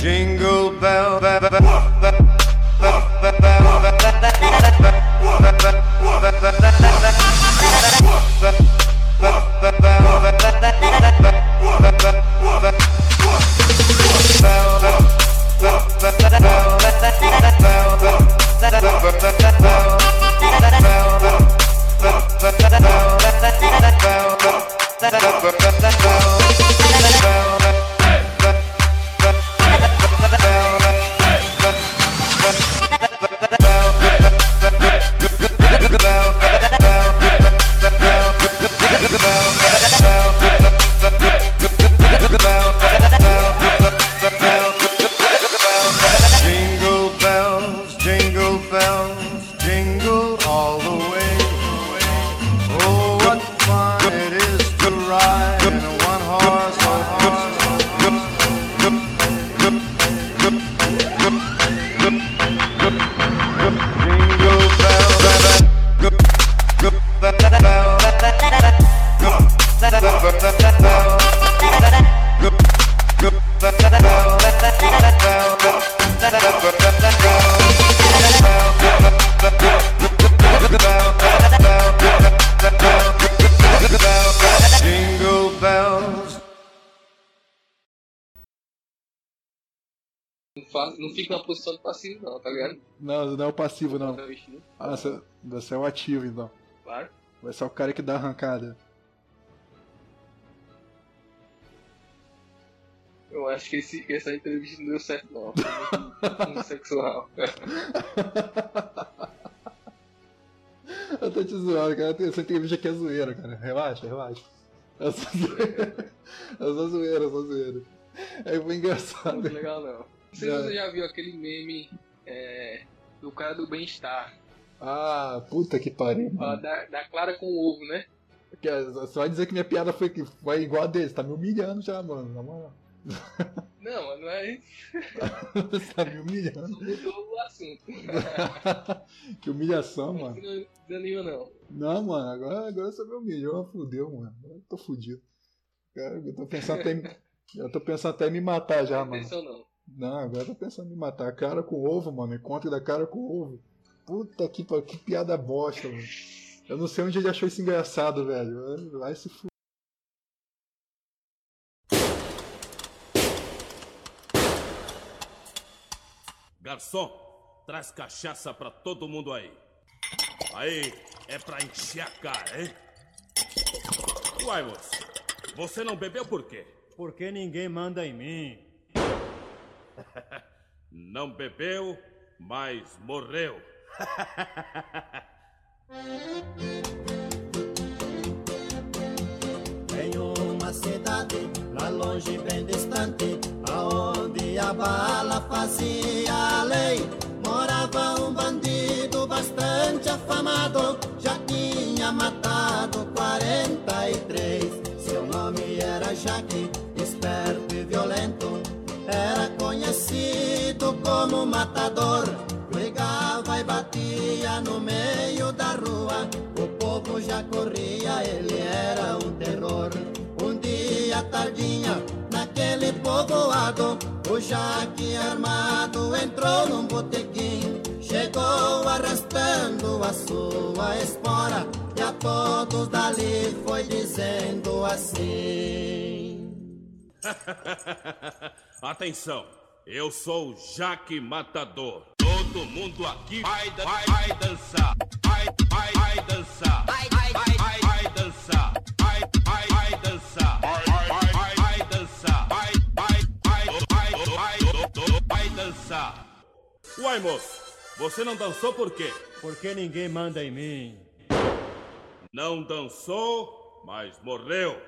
Jingle bell. Jingle passivo, não, tá ligado? Não, não é o passivo, não. Vestindo? Ah, você, você é o ativo, então. Claro. Vai ser o cara que dá arrancada. Eu acho que esse, essa entrevista não deu certo, não. Foi homossexual. Eu tô te zoando, cara. Essa entrevista aqui é zoeira, cara. Relaxa, relaxa. É só zoeira. É só zoeira, é só zoeira. É engraçado. Muito legal, não. Não sei se você já viu aquele meme é, do cara do bem-estar. Ah, puta que pariu, mano. Da, da Clara com ovo, né? É- Você vai dizer que minha piada foi, foi igual a dele. Você tá me humilhando já, mano. Na moral. Não, mas não é isso. Você tá me humilhando. Mudou o assunto. que humilhação, mano. Não desanima, não. Não, mano, agora, agora você me humilhou, fudeu, mano. Eu tô fudido. Cara, eu tô pensando até em, eu tô pensando até me matar já, Não mano. atenção, não. Não, agora tô pensando em me matar. Cara com ovo, mano. Encontro da cara com ovo. Puta que, que piada bosta, mano. Eu não sei onde ele achou isso engraçado, velho. Vai se fuder. Garçom, traz cachaça pra todo mundo aí. Aí, é pra encher a cara, hein? Uai, moço, você não bebeu por quê? Porque ninguém manda em mim. Não bebeu, mas morreu. Em uma cidade lá longe, bem distante, aonde a bala fazia a lei, morava um bandido bastante afamado, conhecido como matador. Brigava e batia no meio da rua, o povo já corria, ele era um terror. Um dia tardinha, naquele povoado, o Jaque armado entrou num botequim. Chegou arrastando a sua espora, e a todos dali foi dizendo assim. Atenção, eu sou o Jaque Matador. Todo mundo aqui vai, dan- vai, vai dançar. Vai, vai, vai dançar. Vai, vai, vai, vai, vai dançar. Vai, vai, vai dançar. Vai, vai, vai, vai dançar. Vai, vai, vai, vai, vai, vai dançar. Uai, moço, você não dançou por quê? Porque ninguém manda em mim. Não dançou, mas morreu.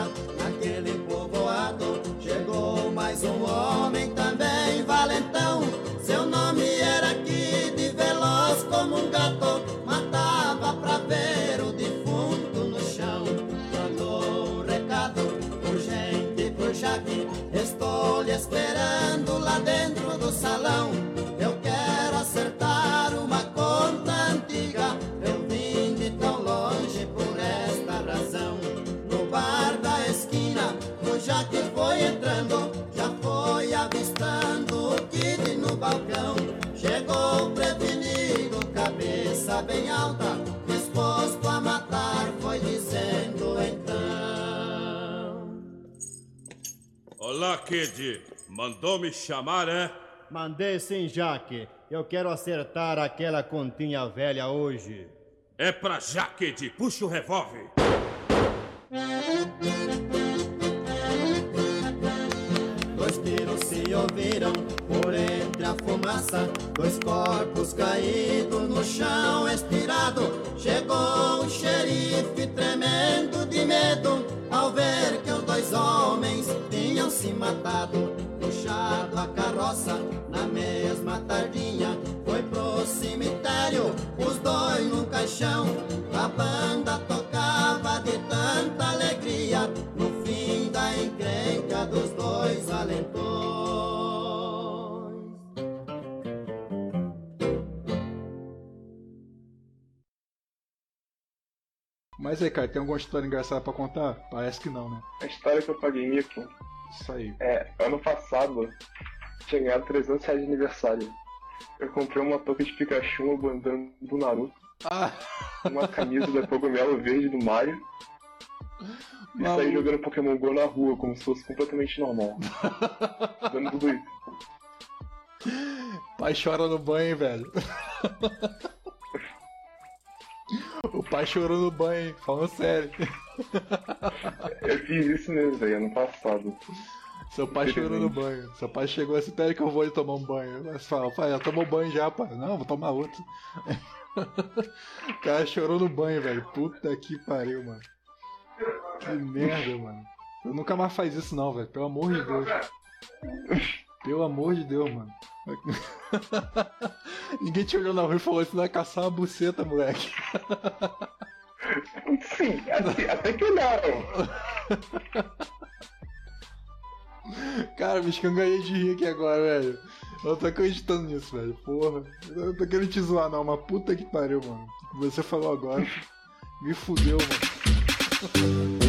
Dia, naquele povoado, chegou mais um homem também valentão. Seu nome era Kid, veloz como um gato, matava pra ver o defunto no chão. Mandou um recado urgente pro Jaque, estou lhe esperando lá dentro do salão. balcão. Chegou prevenido, cabeça bem alta, disposto a matar, foi dizendo então. Olá, Kid. Mandou me chamar, é? Mandei sim, Jaque. Eu quero acertar aquela continha velha hoje. É pra Jaque de Puxa o revólver. A fumaça, dois corpos caídos no chão estirado. Chegou o xerife tremendo de medo ao ver que os dois homens tinham se matado. Puxado a carroça na mesma tardinha, foi pro cemitério, Mas aí, cara, tem alguma história engraçada pra contar? Parece que não, né? A história que eu paguei mico Isso aí. é, ano passado, tinha ganhado 300 reais de aniversário. Eu comprei uma touca de Pikachu, uma bandana do Naruto, Ah, uma camisa da Cogumelo Verde do Mario e saí jogando Pokémon GO na rua, como se fosse completamente normal. Dando tudo isso. pai chora no banho, hein, velho. O pai chorou no banho, hein? falando sério. Eu fiz isso mesmo, velho, ano passado. Seu pai chorou no banho. Seu pai chegou assim, pera que eu vou ali tomar um banho. Mas fala, pai, já tomou banho já, pai. Não, vou tomar outro. O cara chorou no banho, velho. Puta que pariu, mano. Que merda, mano. Eu nunca mais faz isso não, velho. Pelo amor de Deus. Pelo amor de Deus, mano. Ninguém te olhou na rua e falou isso, vai caçar uma buceta, moleque. Sim, até, até que não. Cara, me escangalhei de rir aqui agora, velho. Eu tô acreditando nisso, velho. Porra. Eu não tô querendo te zoar, não, mas puta que pariu, mano. O que você falou agora me fudeu, mano.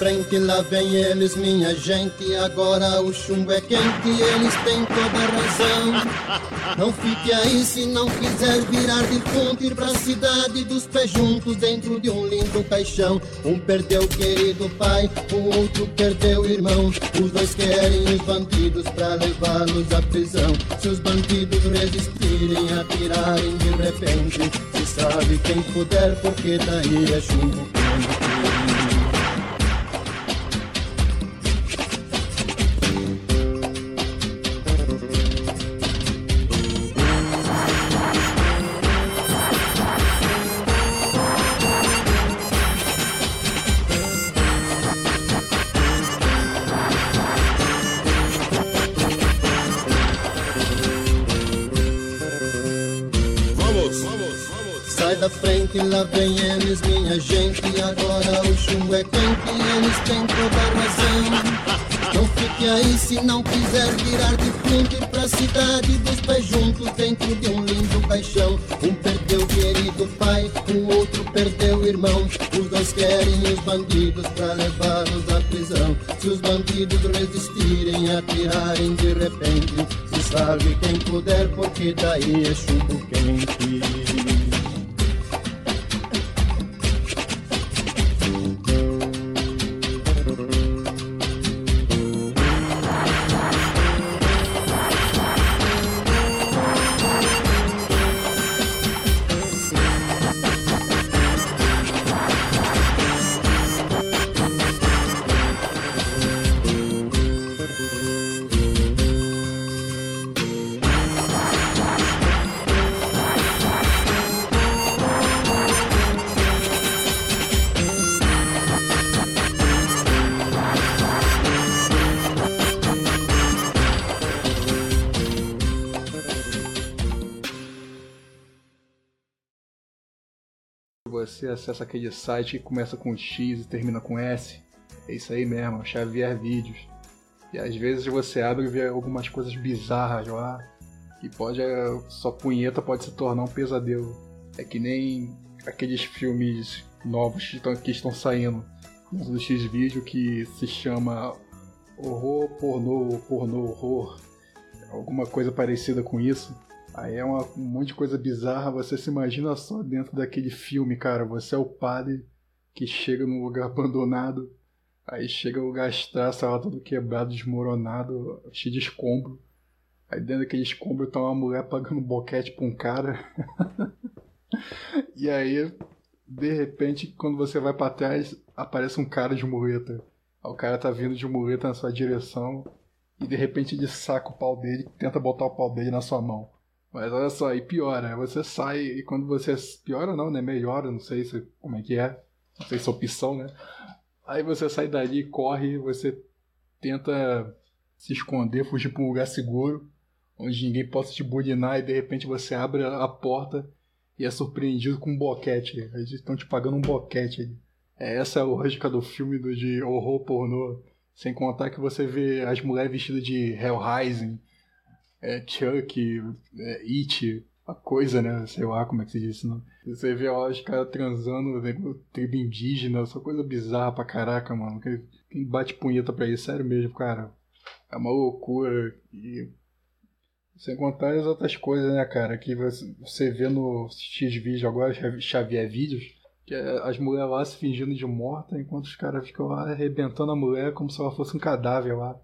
Frente, lá vem eles, minha gente. Agora o chumbo é quente, eles têm toda razão. Não fique aí se não quiser virar de ponte ir pra cidade dos pés juntos dentro de um lindo caixão. Um perdeu o querido pai, o outro perdeu o irmão. Os dois querem os bandidos pra levá-los à prisão. Se os bandidos resistirem, atirarem de repente, se sabe quem puder, porque daí é chumbo quente. O chumbo quente, eles têm toda razão. Não fique aí se não quiser virar de frente pra cidade dos pés juntos dentro de um lindo caixão. Um perdeu o querido pai, o outro perdeu o irmão. Os dois querem os bandidos pra levá-los à prisão. Se os bandidos resistirem, atirarem de repente, se salve quem puder, porque daí é chumbo quente. Você acessa aquele site que começa com X e termina com S. É isso aí mesmo, Xavier Vídeos. E às vezes você abre e vê algumas coisas bizarras lá. E pode. Sua punheta pode se tornar um pesadelo. É que nem aqueles filmes novos que estão, que estão saindo no X-Vídeo que se chama Horror, Pornô, Pornô, Horror. Alguma coisa parecida com isso. Aí é uma, um monte de coisa bizarra, você se imagina só dentro daquele filme, cara. Você é o padre que chega num lugar abandonado, aí chega o lugar estraça lá todo quebrado, desmoronado, cheio de escombro. Aí dentro daquele escombro tá uma mulher pagando boquete pra um cara. e aí, de repente, quando você vai para trás, aparece um cara de muleta. Aí o cara tá vindo de muleta na sua direção e de repente ele saca o pau dele, tenta botar o pau dele na sua mão. Mas olha só, aí piora, você sai e quando você. Piora não, né? Melhora, não sei se, como é que é. Não sei se é opção, né? Aí você sai dali, corre, você tenta se esconder, fugir para um lugar seguro, onde ninguém possa te bulinar e de repente você abre a porta e é surpreendido com um boquete. Eles estão te pagando um boquete. É essa a lógica do filme do, de horror pornô. Sem contar que você vê as mulheres vestidas de Hellraising, é, Chuck, é, It, a coisa, né? Sei lá como é que se diz isso. Você vê lá os caras transando, né, tribo indígena, essa coisa bizarra pra caraca, mano. Quem bate punheta pra isso, sério mesmo, cara. É uma loucura. E. Sem contar as outras coisas, né, cara? Que você vê no X-Vídeo agora, Xavier Vídeos, que é as mulheres lá se fingindo de morta, enquanto os caras ficam lá arrebentando a mulher como se ela fosse um cadáver lá.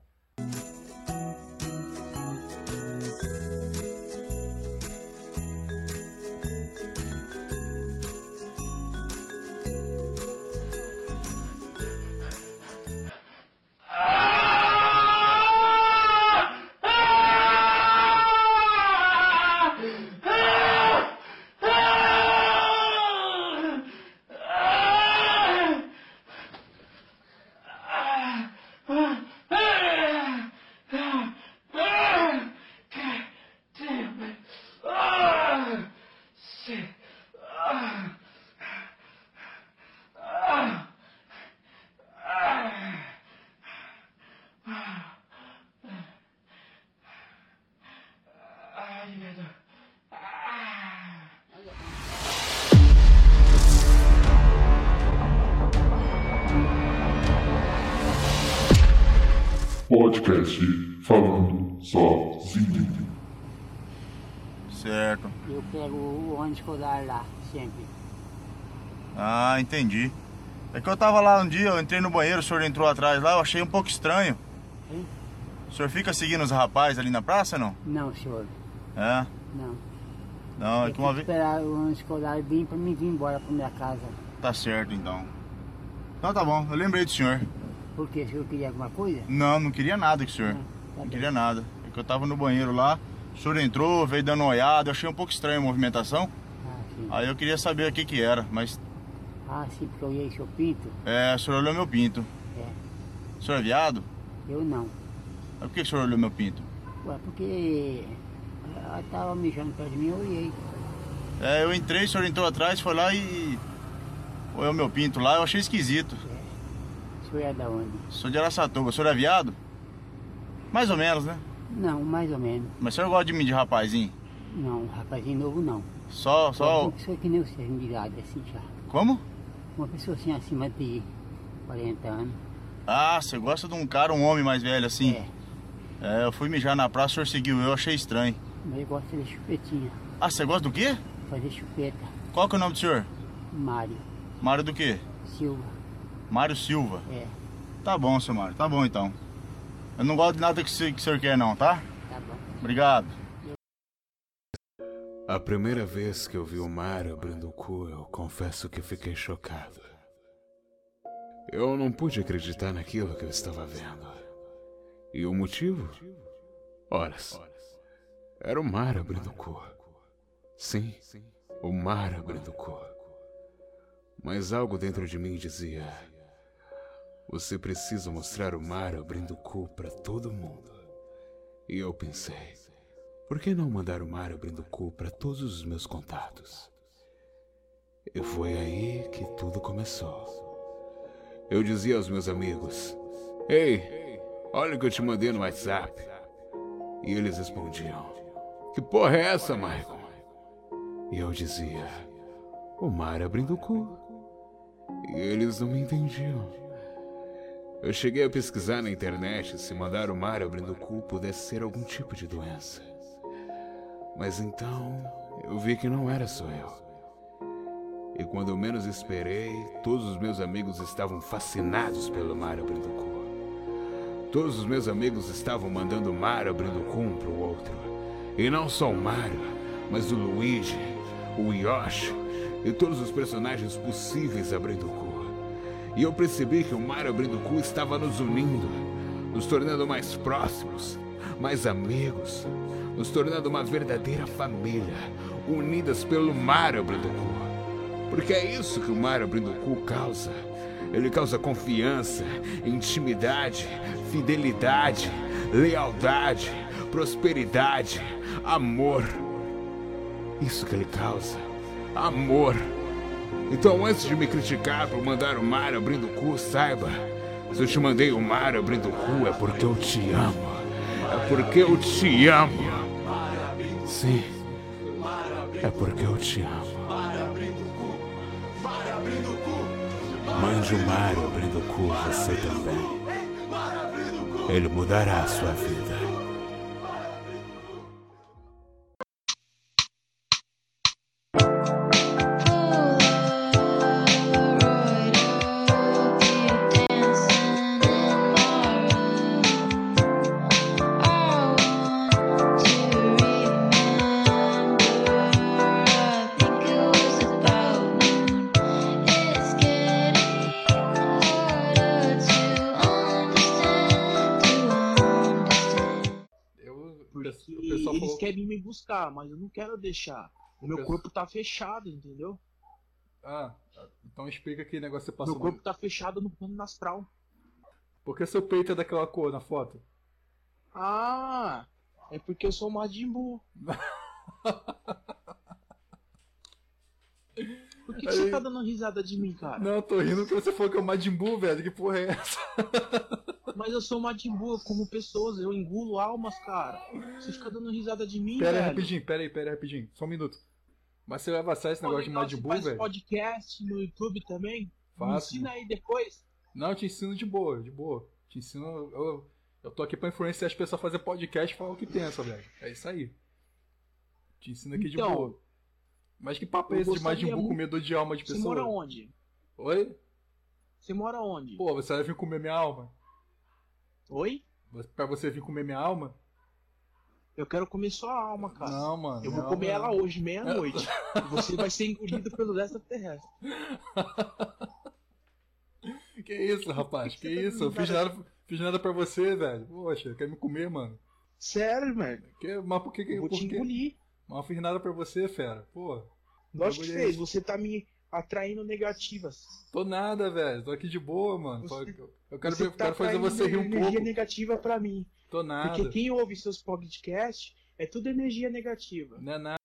Podcast falando sozinho. Certo. Eu pego o ônibus escolar lá, sempre. Ah, entendi. É que eu tava lá um dia, eu entrei no banheiro, o senhor entrou atrás lá, eu achei um pouco estranho. Hein? O senhor fica seguindo os rapazes ali na praça, não? Não, senhor. É? Não. Não, é Eu que uma vez... esperar o ônibus escolar vir pra mim vir embora pra minha casa. Tá certo, então. Então tá bom, eu lembrei do senhor. Por quê? O senhor queria alguma coisa? Não, não queria nada com o senhor. Ah, tá Não queria nada. É que eu tava no banheiro lá, o senhor entrou, veio dando uma olhada, eu achei um pouco estranho a movimentação. Ah, sim. Aí eu queria saber o que que era, mas Ah, sim, porque eu olhei seu pinto. é, o senhor olhou meu pinto. É. O senhor é viado? Eu não. Mas por que o senhor olhou meu pinto? Ué, porque ela tava mijando perto de mim, eu olhei. É, eu entrei, o senhor entrou atrás, foi lá e. Olhou meu pinto lá, eu achei esquisito. O senhor é da onde? Sou de Araçatuba, o senhor é viado? Mais ou menos, né? Não, mais ou menos. Mas o senhor gosta de mim de rapazinho? Não, rapazinho novo não. Só, só. Uma pessoa que nem você, ligado assim já. Como? Uma pessoa assim acima de 40 anos. Ah, você gosta de um cara, um homem mais velho assim? É, É, eu fui mijar na praça, o senhor seguiu eu, achei estranho. mas eu gosto de chupetinha. Ah, você gosta do quê? Fazer chupeta. Qual que é o nome do senhor? Mário Mário do quê? Silva. Mário Silva. É, Tá bom, seu Mário, tá bom então. Eu não gosto de nada que o senhor- que o senhor quer não, tá? tá bom. Obrigado. A primeira vez que eu vi o mar abrindo o cu, eu confesso que fiquei chocado. Eu não pude acreditar naquilo que eu estava vendo. E o motivo? Horas. Era o mar abrindo o cu. Sim, o mar abrindo o cu. Mas algo dentro de mim dizia: Você precisa mostrar o mar abrindo o cu para todo mundo. E eu pensei: por que não mandar o mar abrindo o cu para todos os meus contatos? E foi aí que tudo começou. Eu dizia aos meus amigos: Ei, olha o que eu te mandei no WhatsApp. E eles respondiam: Que porra é essa, Michael? E eu dizia: O mar abrindo o cu. E eles não me entendiam. Eu cheguei a pesquisar na internet se mandar o mar abrindo o cu pudesse ser algum tipo de doença. Mas então eu vi que não era só eu. E quando eu menos esperei, todos os meus amigos estavam fascinados pelo mar abrindo o cu. Todos os meus amigos estavam mandando o mar abrindo o cu um pro outro. E não só o Mario, mas o Luigi, o Yoshi e todos os personagens possíveis abrindo o cu. E eu percebi que o mar abrindo o cu estava nos unindo, nos tornando mais próximos, mais amigos, nos tornando uma verdadeira família, unidas pelo mar abrindo o cu. Porque é isso que o mar abrindo o cu causa. Ele causa confiança, intimidade, fidelidade, lealdade, prosperidade, amor. Isso que ele causa. Amor. Então, antes de me criticar por mandar o mar abrindo o cu, saiba: se eu te mandei o mar abrindo o cu, é porque eu te amo. É porque eu te amo. Sim, é porque eu te amo. Mande o mar abrindo o cu, você também. Ele mudará a sua vida. Buscar, mas eu não quero deixar. O meu corpo tá fechado, entendeu? Ah, então explica que negócio você passou. Meu corpo tá fechado no plano astral. Por que seu peito é daquela cor na foto? Ah, é porque eu sou Majin Buu. Por que, que você Aí- tá dando risada de mim, cara? Não, eu tô rindo porque você falou que é o Majin Buu, velho. Que porra é essa? Mas eu sou Majin Buu, como pessoas, eu engulo almas, cara. Você fica dando risada de mim, Pera aí, velho. rapidinho, pera aí, pera aí, rapidinho. Só um minuto. Mas você vai avançar esse Pô, negócio de legal, Majin você Buu, velho? podcast no YouTube também? Me Faço. ensina aí depois. Não, eu te ensino de boa, de boa. Te ensino. Eu, eu tô aqui pra influenciar as pessoas a fazer podcast e falar o que pensa, velho. É isso aí. Te ensino aqui de Então, boa. Mas que papo é esse de Majin gostaria Buu muito- comedor de alma de Você pessoa? mora onde? Oi? Você mora onde? Pô, você vai vir comer minha alma? Oi? Pra você vir comer minha alma? Eu quero comer sua alma, cara. Não, mano. Eu vou comer alma ela hoje, meia-noite. você vai ser engolido pelo extraterrestre. Que isso, rapaz? Que Você tá isso? Eu fiz nada, fiz nada pra você, velho. Poxa, quer me comer, mano? Sério, velho? Que, mas por que que. Eu vou por te que- engolir. Mas eu fiz nada pra você, fera. Pô. Lógico que é fez. esse? Você tá me atraindo negativas. Tô nada, velho. Tô aqui de boa, mano. Você- Tô- eu quero, você ver- tá quero fazer você rir um energia pouco. negativa pra mim. Tô nada. Porque quem ouve seus podcasts é tudo energia negativa. Não é nada.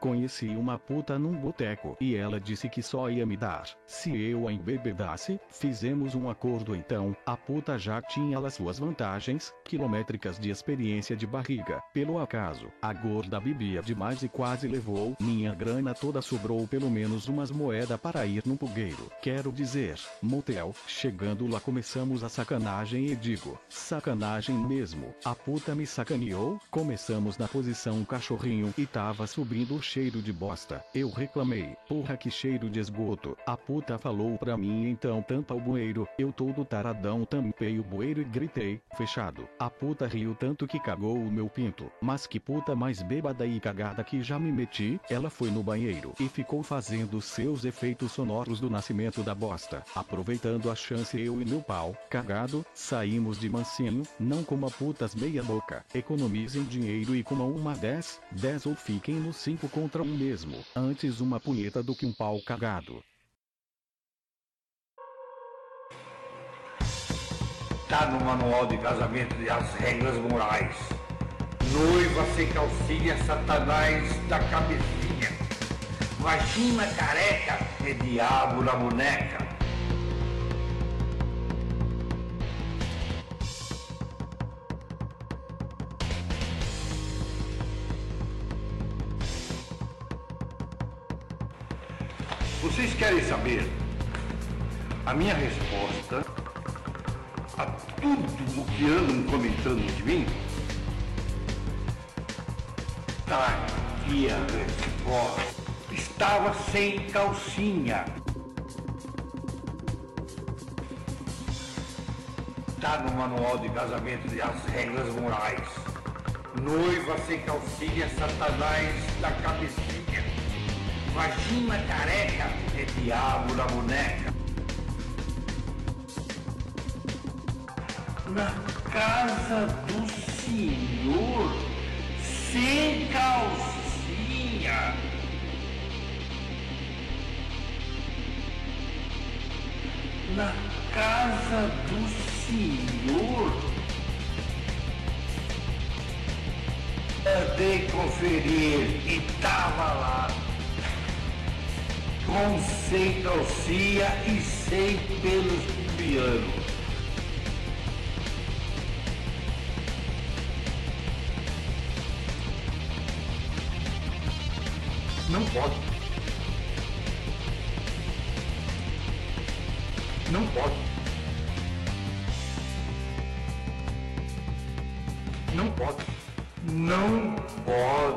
Conheci uma puta num boteco e ela disse que só ia me dar se eu a embebedasse. Fizemos um acordo então. A puta já tinha as suas vantagens quilométricas de experiência de barriga. Pelo acaso, a gorda bebia demais e quase levou minha grana toda. Sobrou pelo menos umas moedas para ir no pugueiro. Quero dizer, motel. Chegando lá começamos a sacanagem e digo, sacanagem mesmo. A puta me sacaneou. Começamos na posição cachorrinho e tava subindo o cheiro de bosta. Eu reclamei, porra que cheiro de esgoto. A puta falou pra mim então tampa o bueiro. Eu todo taradão tampei o bueiro e gritei, fechado. A puta riu tanto que cagou o meu pinto. Mas que puta mais bêbada e cagada que já me meti. Ela foi no banheiro e ficou fazendo seus efeitos sonoros do nascimento da bosta. Aproveitando a chance eu e meu pau, cagado, saímos de mansinho, não coma putas meia boca. Economizem dinheiro e comam uma 10, 10 ou fiquem no 5 contra um mesmo. Antes uma punheta do que um pau cagado. Tá no manual de casamento as regras morais. Noiva sem calcinha, satanás da cabecinha. Vagina careca é diabo na boneca. Vocês querem saber a minha resposta a tudo o que andam comentando de mim? Tá aqui a resposta. Estava sem calcinha. Tá no manual de casamento as regras morais. Noiva sem calcinha, satanás da cabecinha. Vagina careca é diabo na boneca. Na casa do senhor, sem calcinha. Na casa do senhor. Andei conferir e tava lá com sem calcinha e sem pelos piano. Não pode. Não pode. Não pode. Não pode.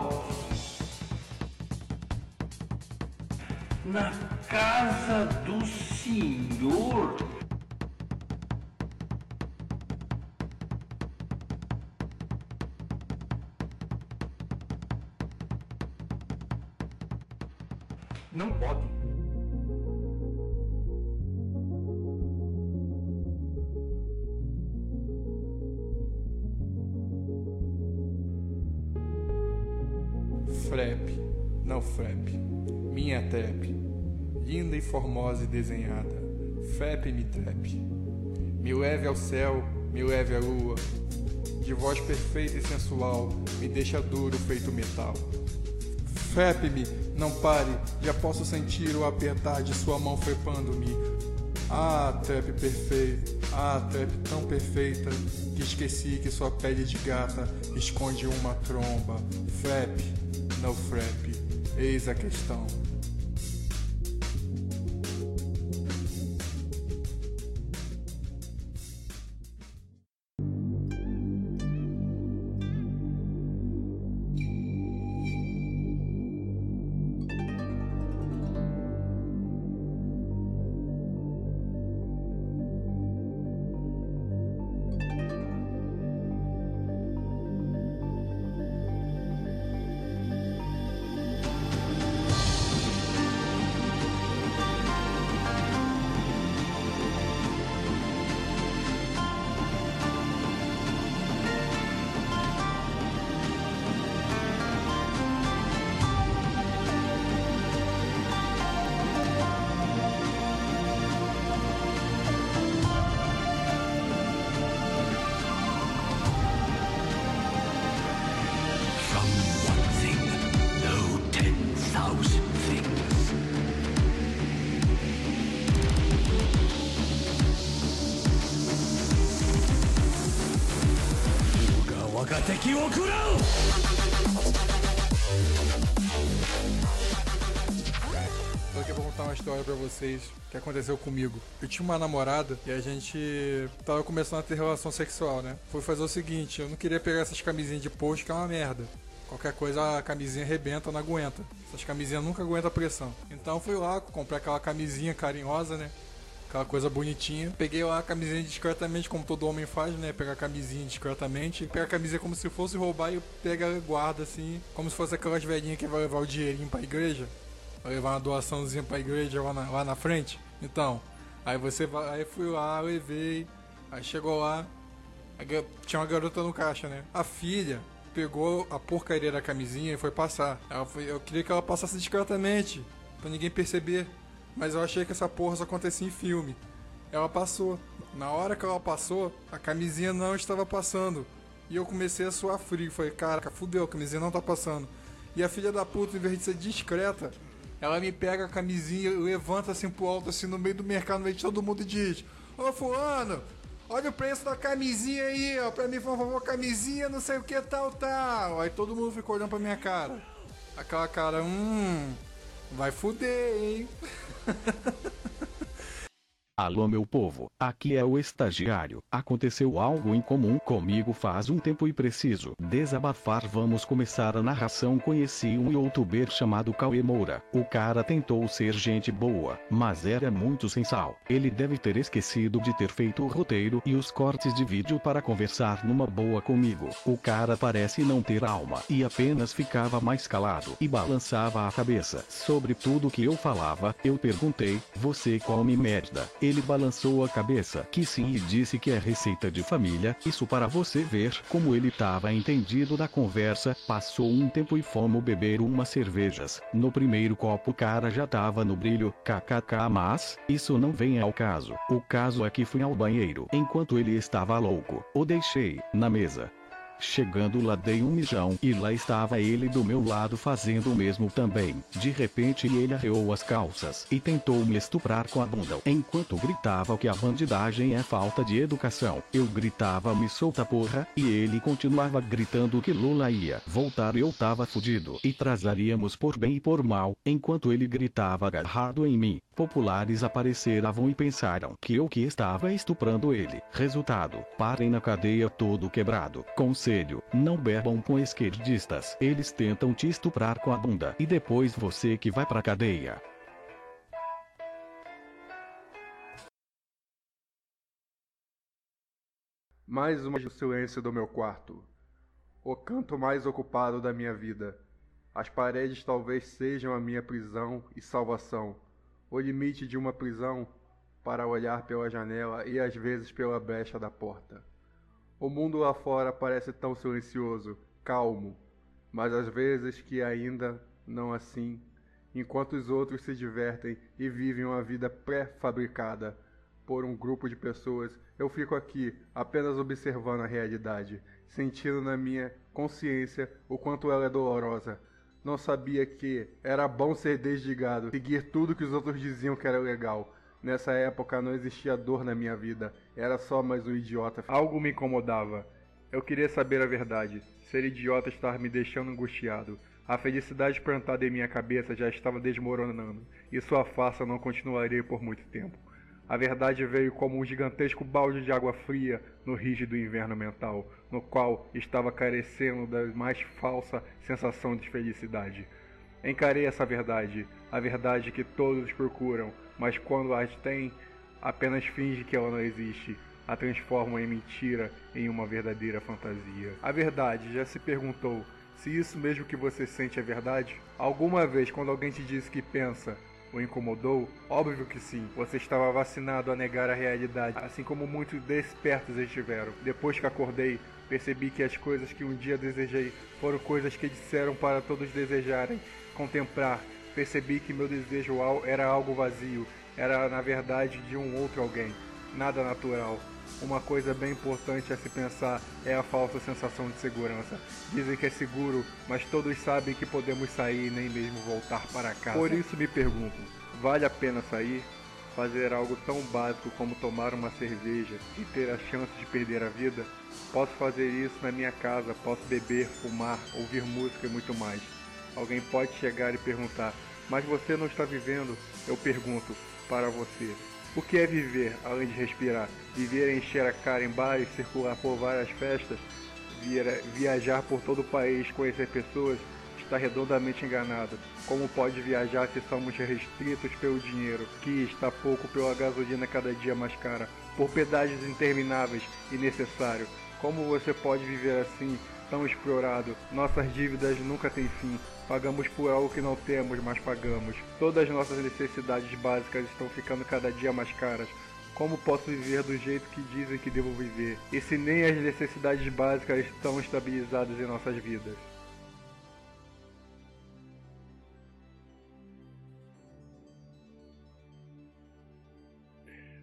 Casa do senhor. Formosa e desenhada, frep me trep, me leve ao céu, me leve à lua, de voz perfeita e sensual, me deixa duro feito metal. Frepe-me, não pare, já posso sentir o apertar de sua mão frepando-me. Ah, trep perfeito, ah, trep tão perfeita, que esqueci que sua pele de gata esconde uma tromba. Frep, não frep, eis a questão. Vocês que aconteceu comigo. Eu tinha uma namorada e a gente tava começando a ter relação sexual, né? Fui fazer o seguinte, eu não queria pegar essas camisinhas de post que é uma merda. Qualquer coisa a camisinha arrebenta, não aguenta. Essas camisinhas nunca aguentam a pressão. Então fui lá, comprei aquela camisinha carinhosa, né? Aquela coisa bonitinha. Peguei lá a camisinha discretamente, como todo homem faz, né? Pegar a camisinha discretamente. Pega a camisinha como se fosse roubar e pega guarda assim. Como se fosse aquelas velhinhas que vai levar o dinheirinho pra igreja. Levar uma doaçãozinha pra igreja lá na, lá na frente. Então, aí você vai. Aí fui lá, levei. Aí chegou lá. Tinha uma garota no caixa, né? A filha pegou a porcaria da camisinha e foi passar. Foi- eu queria que ela passasse discretamente, pra ninguém perceber. Mas eu achei que essa porra só acontecia em filme. Ela passou. Na hora que ela passou, a camisinha não estava passando. E eu comecei a suar frio. Falei, caraca, fudeu, a camisinha não tá passando. E a filha da puta, em vez de ser discreta, Ela me pega a camisinha, levanta assim pro alto, assim, no meio do mercado, no meio de todo mundo e diz: Ô fulano, olha o preço da camisinha aí, ó, pra mim, por favor, camisinha, não sei o que, tal, tal. Aí todo mundo ficou olhando pra minha cara. Aquela cara, hum, vai fuder, hein? Alô meu povo, aqui é o estagiário. Aconteceu algo incomum comigo faz um tempo e preciso desabafar. Vamos começar a narração. Conheci um youtuber chamado Cauê Moura. O cara tentou ser gente boa, mas era muito sem sal. Ele deve ter esquecido de ter feito o roteiro e os cortes de vídeo para conversar numa boa comigo. O cara parece não ter alma e apenas ficava mais calado e balançava a cabeça. Sobre tudo que eu falava, eu perguntei: Você come merda? Ele balançou a cabeça que sim e disse que é receita de família. Isso para você ver como ele estava entendido da conversa. Passou um tempo e fomos beber umas cervejas. No primeiro copo o cara já tava no brilho, kkk, mas isso não vem ao caso. O caso é que fui ao banheiro enquanto ele estava louco. O deixei na mesa. Chegando lá dei um mijão e lá estava ele do meu lado fazendo o mesmo também. De repente ele arreou as calças e tentou me estuprar com a bunda. Enquanto gritava que a bandidagem é falta de educação, eu gritava me solta porra e ele continuava gritando que Lula ia voltar e eu tava fudido e trazaríamos por bem e por mal, enquanto ele gritava agarrado em mim. Populares apareceram e pensaram que eu que estava estuprando ele. Resultado, parem na cadeia todo quebrado. Conselho, não bebam com esquerdistas. Eles tentam te estuprar com a bunda e depois você que vai pra cadeia. Mais uma do silêncio do meu quarto. O canto mais ocupado da minha vida. As paredes talvez sejam a minha prisão e salvação. O limite de uma prisão para olhar pela janela e às vezes pela brecha da porta. O mundo lá fora parece tão silencioso, calmo, mas às vezes que ainda não assim, enquanto os outros se divertem e vivem uma vida pré-fabricada por um grupo de pessoas, eu fico aqui apenas observando a realidade, sentindo na minha consciência o quanto ela é dolorosa. Não sabia que era bom ser desligado, seguir tudo que os outros diziam que era legal. Nessa época não existia dor na minha vida, era só mais um idiota. Algo me incomodava. Eu queria saber a verdade. Ser idiota estava me deixando angustiado. A felicidade plantada em minha cabeça já estava desmoronando, e sua farsa não continuaria por muito tempo. A verdade veio como um gigantesco balde de água fria no rígido inverno mental, no qual estava carecendo da mais falsa sensação de felicidade. Encarei essa verdade, a verdade que todos procuram, mas quando as têm, apenas finge que ela não existe, a transformam em mentira, em uma verdadeira fantasia. A verdade já se perguntou se isso mesmo que você sente é verdade? Alguma vez, quando alguém te disse que pensa, o incomodou? Óbvio que sim. Você estava vacinado a negar a realidade, assim como muitos despertos estiveram. Depois que acordei, percebi que as coisas que um dia desejei foram coisas que disseram para todos desejarem, contemplar. Percebi que meu desejo era algo vazio, era na verdade de um outro alguém, nada natural. Uma coisa bem importante a se pensar é a falsa sensação de segurança. Dizem que é seguro, mas todos sabem que podemos sair e nem mesmo voltar para casa. Por isso me pergunto: vale a pena sair? Fazer algo tão básico como tomar uma cerveja e ter a chance de perder a vida? Posso fazer isso na minha casa, posso beber, fumar, ouvir música e muito mais. Alguém pode chegar e perguntar: Mas você não está vivendo? Eu pergunto para você: o que é viver, além de respirar? Viver é encher a cara em bares, circular por várias festas, viajar por todo o país, conhecer pessoas, está redondamente enganado. Como pode viajar se somos restritos pelo dinheiro, que está pouco pela gasolina cada dia mais cara, por pedágios intermináveis e necessário? Como você pode viver assim, tão explorado? Nossas dívidas nunca têm fim. Pagamos por algo que não temos, mas pagamos. Todas as nossas necessidades básicas estão ficando cada dia mais caras. Como posso viver do jeito que dizem que devo viver? E se nem as necessidades básicas estão estabilizadas em nossas vidas?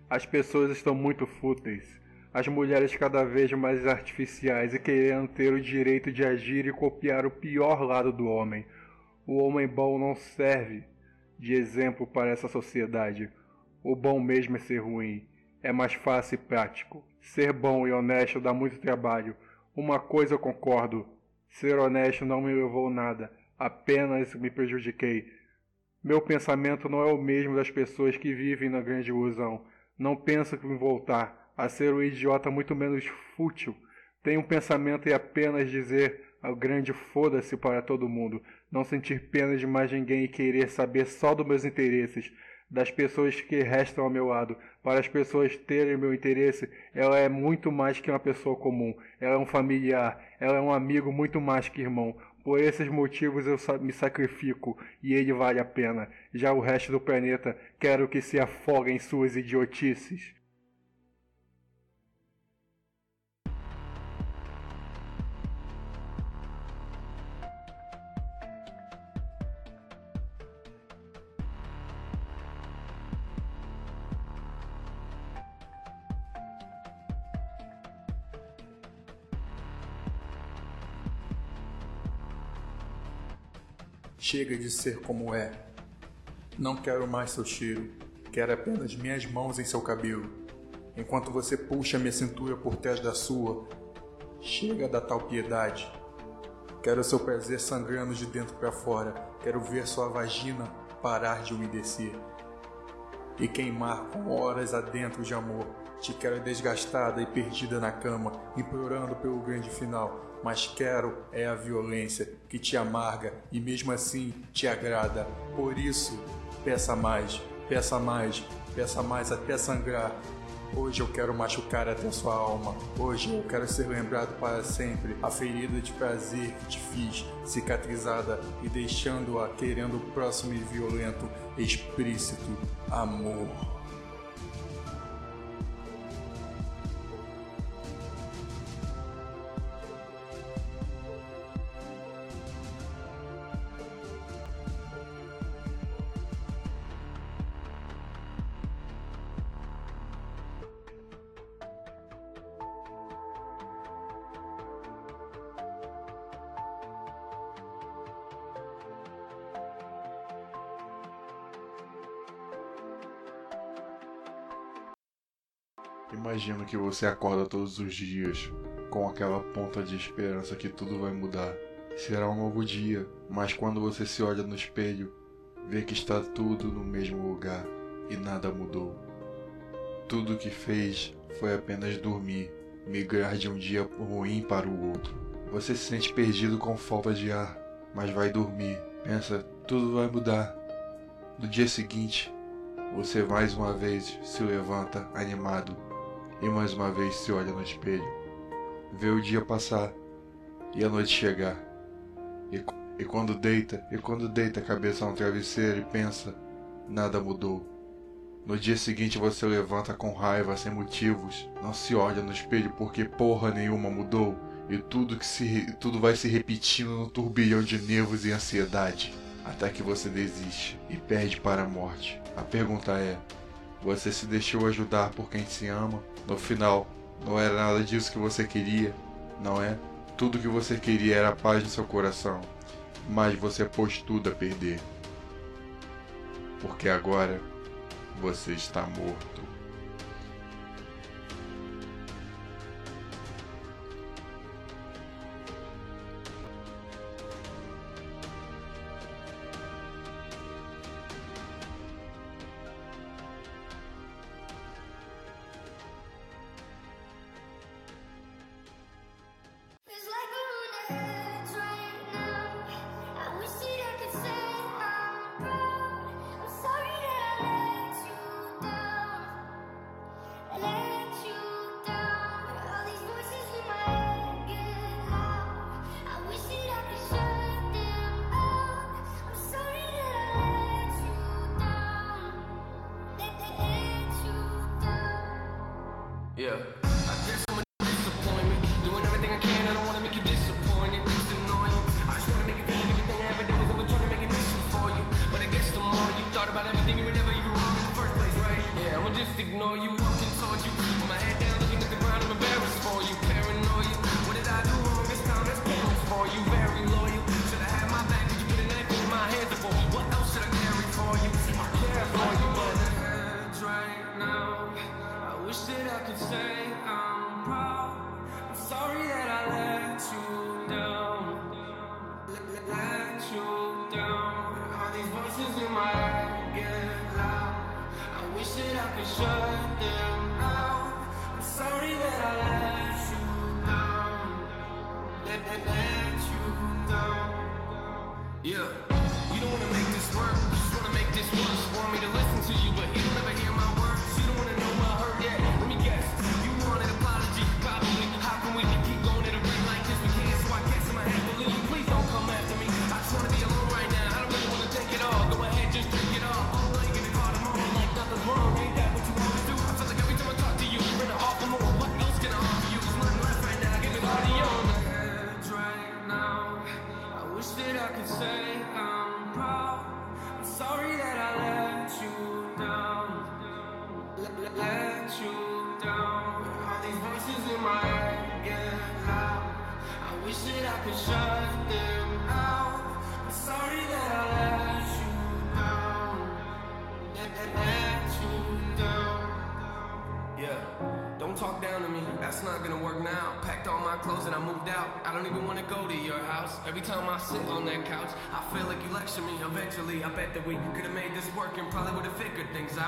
As pessoas estão muito fúteis. As mulheres cada vez mais artificiais e querendo ter o direito de agir e copiar o pior lado do homem. O homem bom não serve de exemplo para essa sociedade. O bom mesmo é ser ruim. É mais fácil e prático. Ser bom e honesto dá muito trabalho. Uma coisa eu concordo: ser honesto não me levou nada, apenas me prejudiquei. Meu pensamento não é o mesmo das pessoas que vivem na grande ilusão. Não penso em voltar a ser um idiota muito menos fútil. Tenho um pensamento em apenas dizer ao grande foda-se para todo mundo. Não sentir pena de mais ninguém e querer saber só dos meus interesses das pessoas que restam ao meu lado. Para as pessoas terem meu interesse, ela é muito mais que uma pessoa comum. Ela é um familiar, ela é um amigo muito mais que irmão. Por esses motivos eu me sacrifico e ele vale a pena. Já o resto do planeta quero que se afogue em suas idiotices. Chega de ser como é. Não quero mais seu cheiro, quero apenas minhas mãos em seu cabelo. Enquanto você puxa minha cintura por trás da sua, chega da tal piedade. Quero seu prazer sangrando de dentro para fora, quero ver sua vagina parar de umedecer e queimar com horas adentro de amor. Te quero desgastada e perdida na cama, implorando pelo grande final mas quero é a violência que te amarga e mesmo assim te agrada. Por isso, peça mais, peça mais, peça mais até sangrar. Hoje eu quero machucar até sua alma. Hoje eu quero ser lembrado para sempre. A ferida de prazer que te fiz, cicatrizada e deixando-a querendo o próximo e violento, explícito amor. Que você acorda todos os dias com aquela ponta de esperança que tudo vai mudar. Será um novo dia, mas quando você se olha no espelho, vê que está tudo no mesmo lugar e nada mudou. Tudo que fez foi apenas dormir, migrar de um dia ruim para o outro. Você se sente perdido com falta de ar, mas vai dormir. Pensa, tudo vai mudar. No dia seguinte, você mais uma vez se levanta animado e mais uma vez se olha no espelho. Vê o dia passar e a noite chegar. E, e quando deita, e quando deita a cabeça no travesseiro e pensa, nada mudou. No dia seguinte você levanta com raiva, sem motivos, não se olha no espelho porque porra nenhuma mudou e tudo que se tudo vai se repetindo no turbilhão de nervos e ansiedade, até que você desiste e perde para a morte. A pergunta é: você se deixou ajudar por quem se ama? No final, não era nada disso que você queria, não é? Tudo que você queria era a paz no seu coração, mas você pôs tudo a perder. Porque agora você está morto.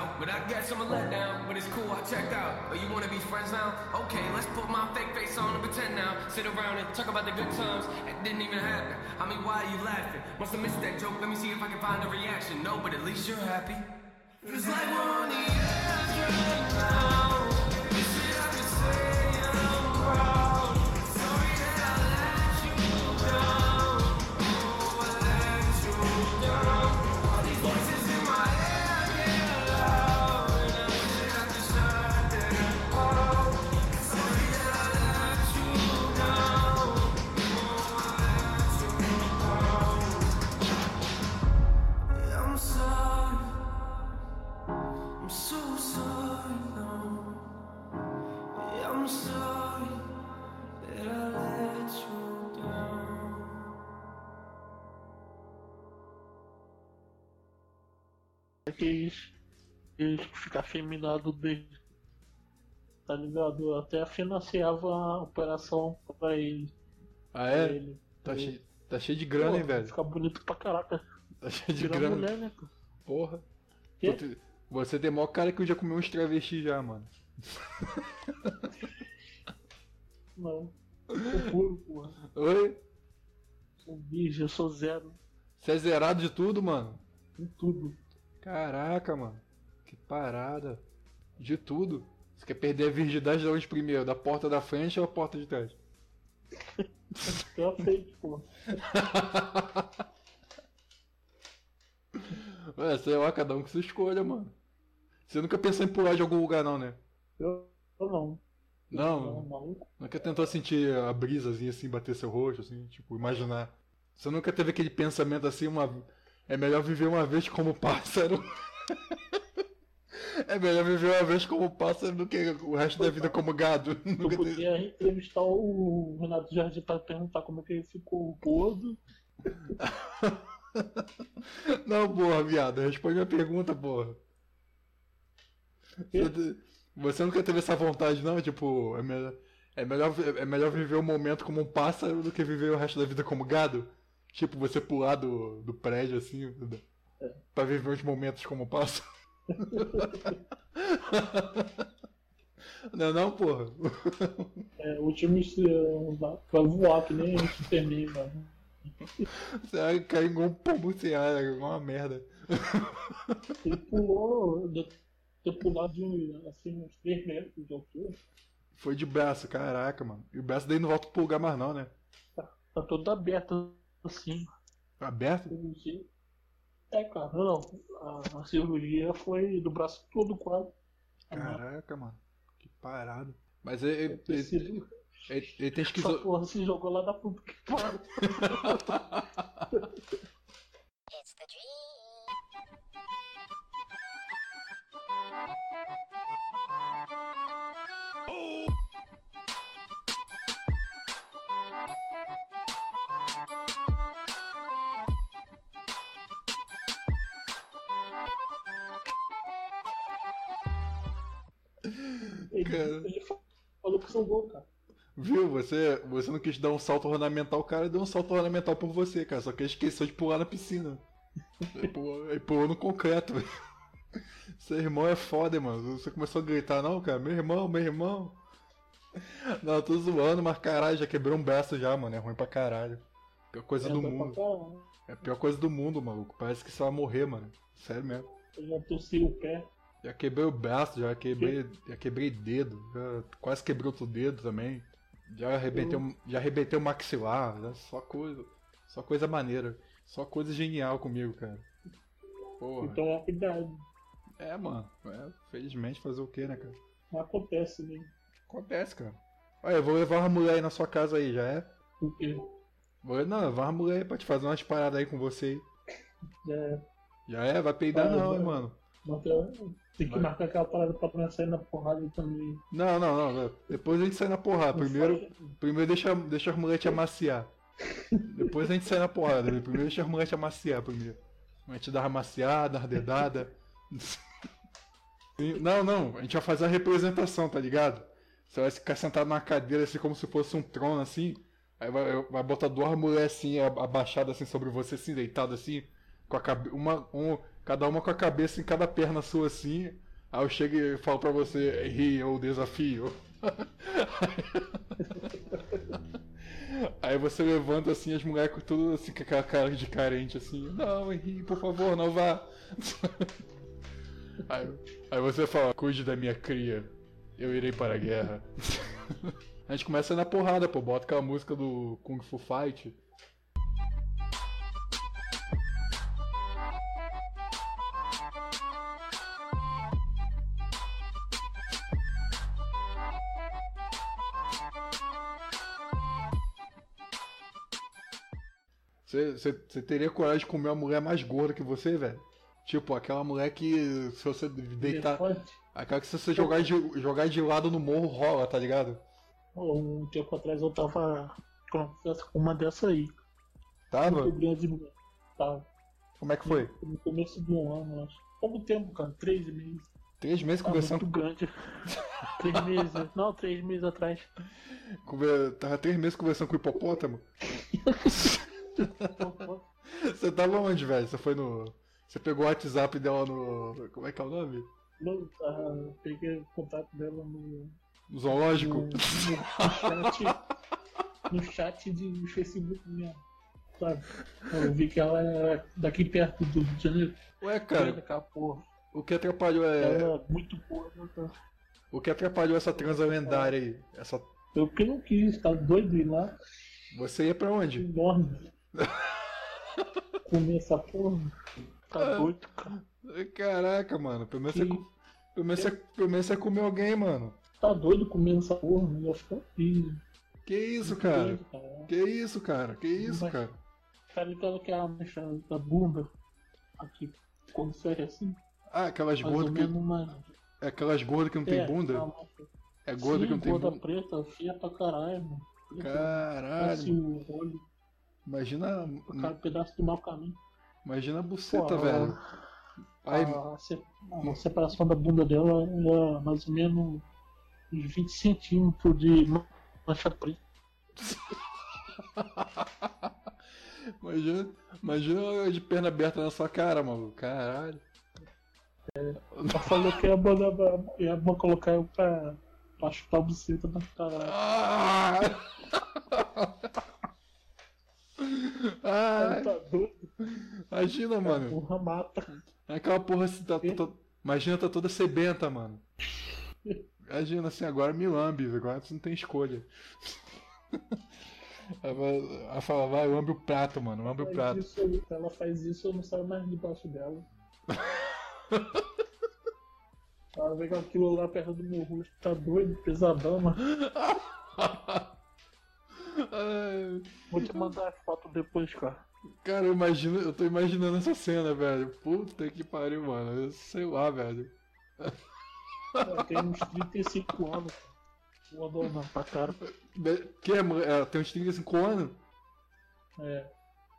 Out. But I guess I'm a letdown. But it's cool, I checked out. Oh, you wanna be friends now? Okay, let's put my fake face on and pretend now. Sit around and talk about the good times. It didn't even happen. I mean, why are you laughing? Must have missed that joke. Let me see if I can find a reaction. No, but at least you're happy. It's like we're on the edge right now. Que eles, eles ficam afeminados dele. Tá ligado? Eu até financiava a operação pra ele. Ah, Pra é? ele. Tá cheio, tá cheio de grana, hein, Pô, velho? Fica bonito pra caraca. Tá cheio de Virar grana. mulher, né, pô? Porra. Quê? Você- Você tem maior cara que eu já comi uns travestis já, mano. Não. Sou puro, porra. Oi? Sou virgem, eu sou zero. Você é zerado de tudo, mano? Em tudo. Caraca, mano. Que parada. De tudo. Você quer perder a virgindade de onde primeiro? Da porta da frente ou a porta de trás? Pela frente, porra. Ué, sei lá, cada um que sua escolha, mano. Você nunca pensou em pular de algum lugar, não, né? Eu, eu não. Não, Não, nunca tentou sentir a brisazinha assim, bater seu rosto, assim, tipo, imaginar. Você nunca teve aquele pensamento assim, uma. É melhor viver uma vez como pássaro. é melhor viver uma vez como pássaro do que o resto da vida como gado. Eu podia entrevistar o Renato Jardim pra perguntar como é que ele ficou gordo. Não, porra, viado, responde a pergunta, porra. Você, você nunca teve essa vontade, não? Tipo, é melhor, é, melhor, é melhor viver o momento como um pássaro do que viver o resto da vida como gado? Tipo, você pular do, do prédio assim, do- pra viver os momentos como pássaro? Não, não, porra. É, o time vai voar que nem o Superman, mano. Você vai cair igual um pombo sem ar, igual uma merda. Ele pulou, ter pulado de assim, uns 3 metros de altura. Foi de braço, caraca, mano. E o braço daí não volta pro lugar mais não, né? Tá todo aberto assim. Aberto? É, cara, não. A, a cirurgia foi do braço todo quase. Caraca, mano. Que parado. Mas ele, ele, ele, ele, ele tem Essa esquizo... porra se jogou lá da puta que pariu. Ele, ele falou que sou gol, cara. Viu? Você, você não quis dar um salto ornamental, o cara deu um salto ornamental por você, cara. Só que ele esqueceu de pular na piscina. Ele pulou, ele pulou no concreto, velho. Seu irmão é foda, mano. Você começou a gritar, não, cara? Meu irmão, meu irmão. Não, eu tô zoando, mas caralho, já quebrou um braço já, mano. É ruim pra caralho. Pior coisa É do mundo. caralho. É a pior coisa do mundo, maluco. Parece que você vai morrer, mano. Sério mesmo. Eu já torci o pé. Já quebrei o braço, já quebrei, já quebrei dedo, já quase quebrei outro dedo também. Já arrebentei, um- já arrebentei o maxilar, né? só coisa, só coisa maneira, só coisa genial comigo, cara. Porra. Então é cuidado. É, mano, é, felizmente fazer o que, né, cara? Não acontece, né? Acontece, cara. Olha, eu vou levar uma mulher aí na sua casa aí, já é? O quê? Vou, não, levar uma mulher aí pra te fazer umas paradas aí com você aí. Já é. Já é? Vai peidar Ah, não, vai. hein, mano. Eu- Tem que marcar aquela parada pra não sair na porrada também. Não, não, não. Depois a gente sai na porrada. Primeiro, primeiro deixa, deixa as mulheres te amaciar. Depois a gente sai na porrada. Primeiro deixa as mulheres te amaciar primeiro. A gente dá amaciada, dedada. Não, não. A gente vai fazer a representação, tá ligado? Você vai ficar sentado na cadeira assim como se fosse um trono assim. Aí vai, vai botar duas mulheres assim, a- abaixadas assim sobre você, assim, deitado assim. Com a cabe... uma, um, cada uma com a cabeça em cada perna sua assim. Aí eu chego e falo pra você, ri ou desafio. Aí você levanta assim, as mulheres com tudo assim, com aquela cara de carente assim, não, Henrique, por favor, não vá. Aí, aí você fala, cuide da minha cria, eu irei para a guerra. A gente começa na porrada, pô, bota aquela música do Kung Fu Fight. Você, você, você teria coragem de comer uma mulher mais gorda que você, velho? Tipo, aquela mulher que se você deitar. Aquela que se você jogar de, jogar de lado no morro rola, tá ligado? Um tempo atrás eu tava com uma dessa aí. Tava? Tava. Como é que foi? No começo do ano, acho. Pouco tempo, cara. Três meses. Três meses Tá conversando. muito grande. três meses. Não, três meses atrás. Tava três meses conversando com o hipopótamo. Você tava onde, velho? Você foi no. Você pegou o WhatsApp dela no. Como é que é o nome? Não, ah, peguei o contato dela no. No zoológico? No, no- chat. No chat de Facebook mesmo. Sabe? Eu vi que ela era daqui perto do Rio de Janeiro. Ué, cara. Aquela porra. O que atrapalhou é. Ela é muito né, cara? O que atrapalhou essa transa lendária aí? Essa. Eu que não quis, tá doido ir lá. Você ia pra onde? Enorme. Comer essa porra. Tá doido, cara. Caraca, mano. Pelo menos, você, pelo, menos você, pelo menos você comeu alguém, mano. Tá doido comendo essa porra, né? Eu fico filho. Que isso, cara? Que isso, cara? Que isso, cara? Tá ligado que a mancha da bunda aqui, quando você é assim? Ah, aquelas gordas que. uma- É aquelas gordas que não tem É, bunda? mancha. É gorda Sim, que não tem gorda bunda. preta, feia pra caralho, mano. Caralho. o olho, Imagina. cada pedaço do mau caminho. Imagina a buceta, Pô, velho. A, se- a separação da bunda dela é mais ou menos uns 20 centímetros de mancha preta. imagina, imagina de perna aberta na sua cara, maluco. Caralho. Ela falou que é bom, é bom colocar eu pra, pra chupar a buceta na caralho. Ah! Ah, Tá imagina, mano. Porra mata. Aquela porra assim, tá, tá- imagina, tá toda sebenta, mano. Imagina assim, agora me lambe, agora você não tem escolha. Ela fala, vai, lambe o prato, mano, lambe o prato. isso ela faz isso, eu não saio mais debaixo dela. Ela vê que aquilo lá perto do meu rosto tá doido, pesadão, mano. Vou te mandar a foto depois, cara. Cara, eu imagino, eu tô imaginando essa cena, velho. Puta que pariu, mano. Eu sei lá, velho. Ela tem uns 35 anos. Voadona pra cara. Que é, mulher? Ela tem uns 35 anos? É.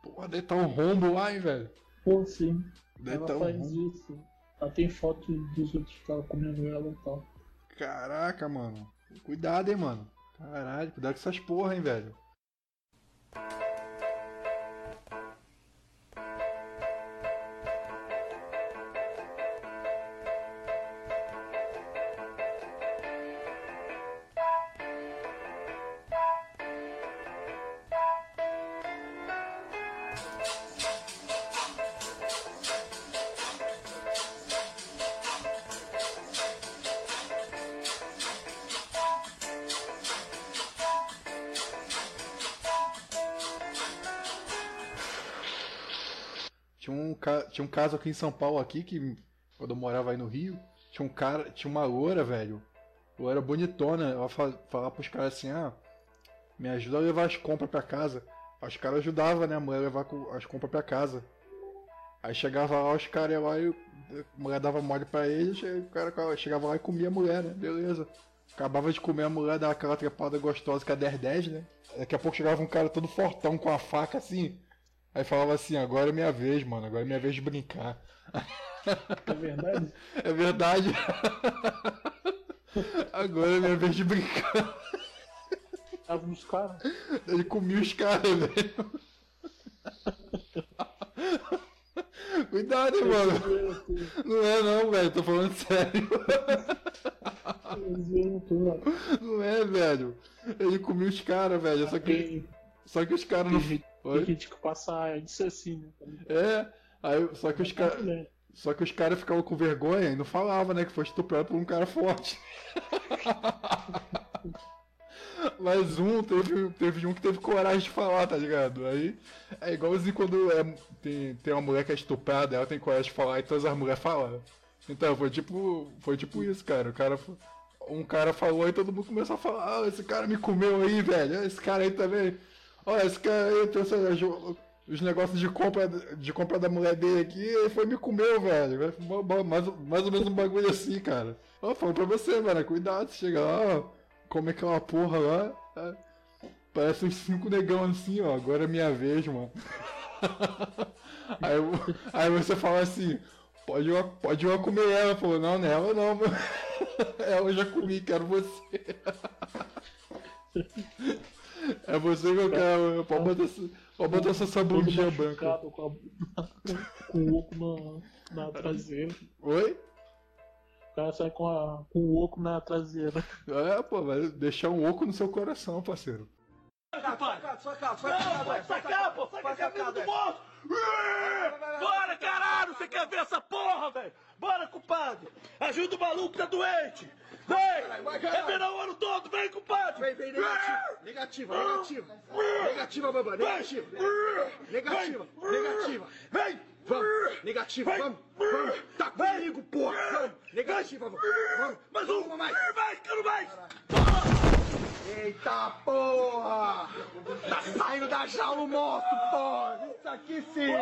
Porra, deve tá um rombo lá, hein, velho. Pô, sim. Ela tá faz isso. Ela tem foto dos outros caras comendo ela e tal. Caraca, mano. Cuidado, hein, mano. Caralho, cuidado com essas porra, hein, velho. Tinha um, tinha um caso aqui em São Paulo aqui que quando eu morava aí no Rio, tinha um cara, tinha uma loura, velho. Loura bonitona, ela fa falava pros caras assim, ah, me ajuda a levar as compras pra casa. Os caras ajudavam, né, a mulher a levar as compras pra casa. Aí chegava lá, os caras lá e a mulher dava mole pra eles, aí o cara chegava lá e comia a mulher, né? Beleza. Acabava de comer a mulher, dava aquela trepada gostosa que é 10-10, né? Daqui a pouco chegava um cara todo fortão com a faca assim. Aí falava assim, agora é minha vez, mano, agora é minha vez de brincar. É verdade? É verdade. Agora é minha vez de brincar. Tava nos caras. Ele comia os caras, velho. Cuidado, hein, mano. Não é não, velho. Tô falando sério. Não é, velho. Ele comia os caras, velho. Só que, só que os caras não. Oi? gente que passa disso assim, né? É, aí, só que os caras. Só que os caras ficavam com vergonha e não falavam, né? Que foi estuprado por um cara forte. Mas um teve, teve um que teve coragem de falar, tá ligado? Aí é igualzinho quando é, tem, tem uma mulher que é estuprada, ela tem coragem de falar e todas as mulheres falam. Então, foi tipo. Foi tipo isso, cara. O cara. Um cara falou e todo mundo começou a falar, ah, esse cara me comeu aí, velho. Esse cara aí também. Olha, esse cara aí pensa os negócios de compra, de compra da mulher dele aqui, ele foi me comeu, velho. Mais, mais ou menos um bagulho assim, cara. Ó, falando pra você, velho, cuidado, chega lá, come aquela porra lá. é, parece uns cinco negão assim, ó. Agora é minha vez, mano. aí, aí você fala assim, pode eu, pode eu comer ela. Falou, não, não é ela não, mano. ela eu já comi, quero você. É você que eu quero. Pode botar, essa- pode botar essa sabundinha branca. Com, a- com o oco na, na traseira. Oi? O cara sai com, a, com o oco na traseira. É, pô, vai deixar um oco no seu coração, parceiro. Saca, saca, saca, vai sacar, pô, saca a camisa do bolso! Bora, caralho, você quer ver essa porra, velho? Bora, compadre! Ajuda o maluco, tá doente! Vem! É verão o ano todo, vem, compadre! Vem, vem, negativa, negativa, negativa! Negativa, baba, negativa! Negativa, negativa! Vem! Vamos, negativa, vamos, vamos! Tá comigo, porra! Vamos, negativa, vamos! Vamos, mais uma, mais! Mais, quero mais! Eita porra! Tá saindo da jaula o moço, porra! Isso aqui sim!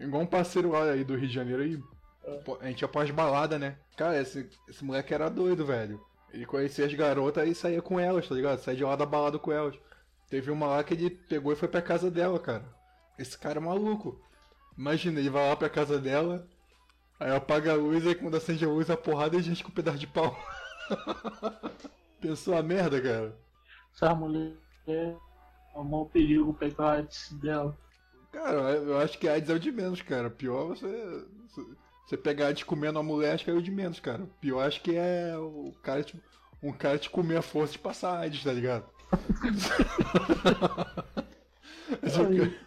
Igual um parceiro lá aí do Rio de Janeiro aí. pô, A gente ia pras baladas, né? Cara, esse, esse moleque era doido, velho. Ele conhecia as garotas e saía com elas, tá ligado? Saía de lá da balada com elas. Teve uma lá que ele pegou e foi pra casa dela, cara. Esse cara é maluco. Imagina, ele vai lá pra casa dela, aí apaga a luz, aí quando acende a luz, a porrada e gente com um pedaço de pau. Pensou a merda, cara? Essa mulher é o maior perigo pegar a AIDS dela. Cara, eu acho que AIDS é o de menos, cara. Pior você. Você pegar de comendo uma mulher, acho que é o de menos, cara. Pior acho que é o cara te, um cara te comer a força de passar AIDS, tá ligado? Esse Aí,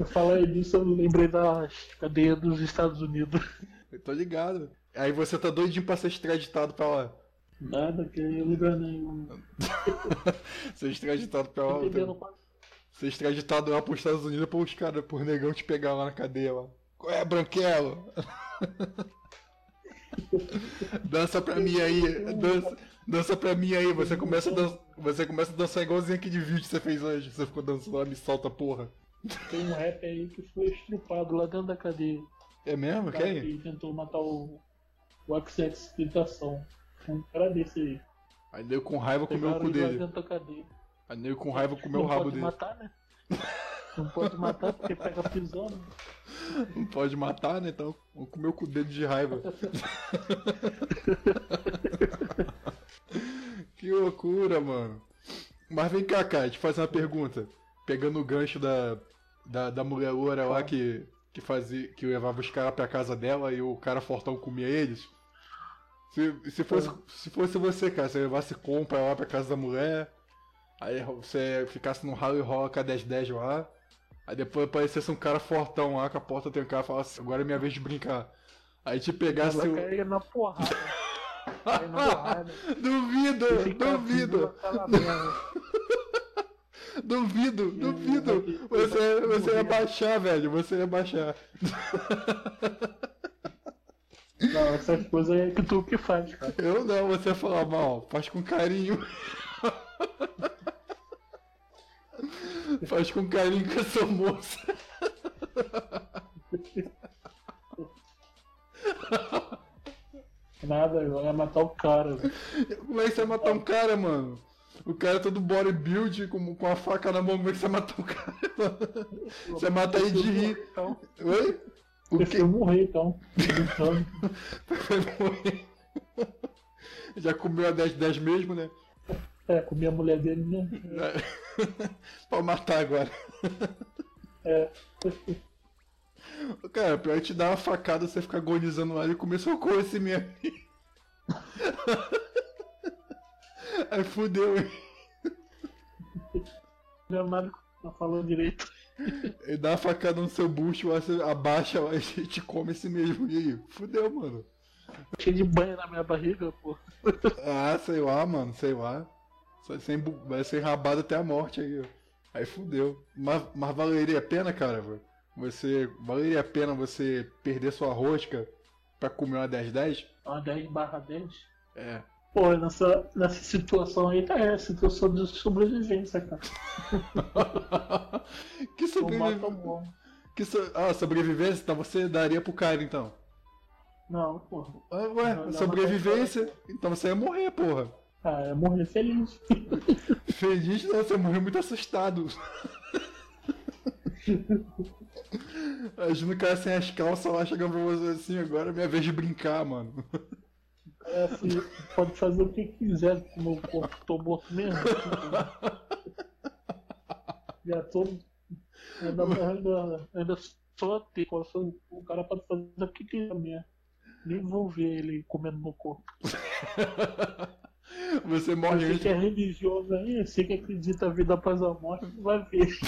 eu falei disso, eu lembrei da cadeia dos Estados Unidos. Eu tô ligado. Aí você tá doidinho pra ser extraditado pra lá. Nada, que em lugar nenhum. Ser extraditado pra lá. Tá- Ser extraditado lá pros Estados Unidos pra os caras, por negão te pegar lá na cadeia lá. Qual é, Branquelo? dança pra mim aí, dança, dança pra mim aí. Você começa, a você começa a dançar igualzinho aquele vídeo que você fez hoje. Você ficou dançando lá, me solta porra. Tem um rapper aí que foi estrupado lá dentro da cadeia. É mesmo? O Quem? que tentou matar o, o XX Tentação. Um cara desse aí. Aí nego com raiva comeu o cu dele. Aí nego com raiva comeu o rabo dele. matar, né? Não pode matar porque pega prisão, né? Não pode matar, né? Então vamos comer o cu dele de raiva. que loucura, mano. Mas vem cá, cara, te fazer uma pergunta. Pegando o gancho da, da, da mulher loura lá que, que fazia. que levava os caras pra casa dela e o cara fortão comia eles. Se, se, fosse, se fosse você, cara, você levasse compra lá pra casa da mulher, aí você ficasse no ralo e rola com a 10-10 lá, Aí depois aparecesse um cara fortão lá com a porta trancada e falasse, agora é minha vez de brincar. Aí te pegasse o. cair na porrada. Na porrada. Duvido, duvido. Duvido, duvido. Você, você ia baixar, velho. Você ia baixar. Não, essas coisas aí é que tu que faz, cara. Eu não, você ia falar mal. Faz com carinho. Faz com carinho com essa moça. Nada, eu ia matar o cara. Como é que você vai matar um cara, mano? O cara é todo bodybuild, com, com a faca na mão, como é que você vai matar um cara, mano? Você mata aí de rir. Então, Oi? O prefiro morrer, então. Vai morrer. Já comeu a 10 10 mesmo, né? É, comi a mulher dele, né? Pode matar agora. É. Cara, pior é te dar uma facada, você fica agonizando lá e começou com esse mesmo. Aí fudeu, hein? Leonardo não falou direito. Ele dá uma facada no seu bucho, você abaixa lá e te come esse mesmo. E aí? Fudeu, mano. Cheio de banho na minha barriga, pô. Ah, sei lá, mano, sei lá. Vai ser, embu- vai ser rabado até a morte aí, ó. Aí fudeu. Mas, mas valeria a pena, cara? Você. Valeria a pena você perder sua rosca pra comer uma 10-10? Uma 10 barra 10. É. Pô, nessa, nessa situação aí tá é situação de sobrevivência, cara. Que sobrevivência. Que so... Ah, sobrevivência? Então você daria pro cara, então. Não, porra. Ah, ué, sobrevivência? Então você ia morrer, porra. Ah, é morrer feliz. Feliz não, você morreu muito assustado. Imagina o cara sem as calças lá chegando pra você assim, agora é minha vez de brincar, mano. É assim, pode fazer o que quiser com o meu corpo, tô morto mesmo. Já tô. Ainda, ainda, ainda só ter. O cara pode fazer o que quiser mesmo. Nem vou ver ele comendo meu corpo. Você morre Você que é religioso aí, você que acredita na vida após a morte, vai ver.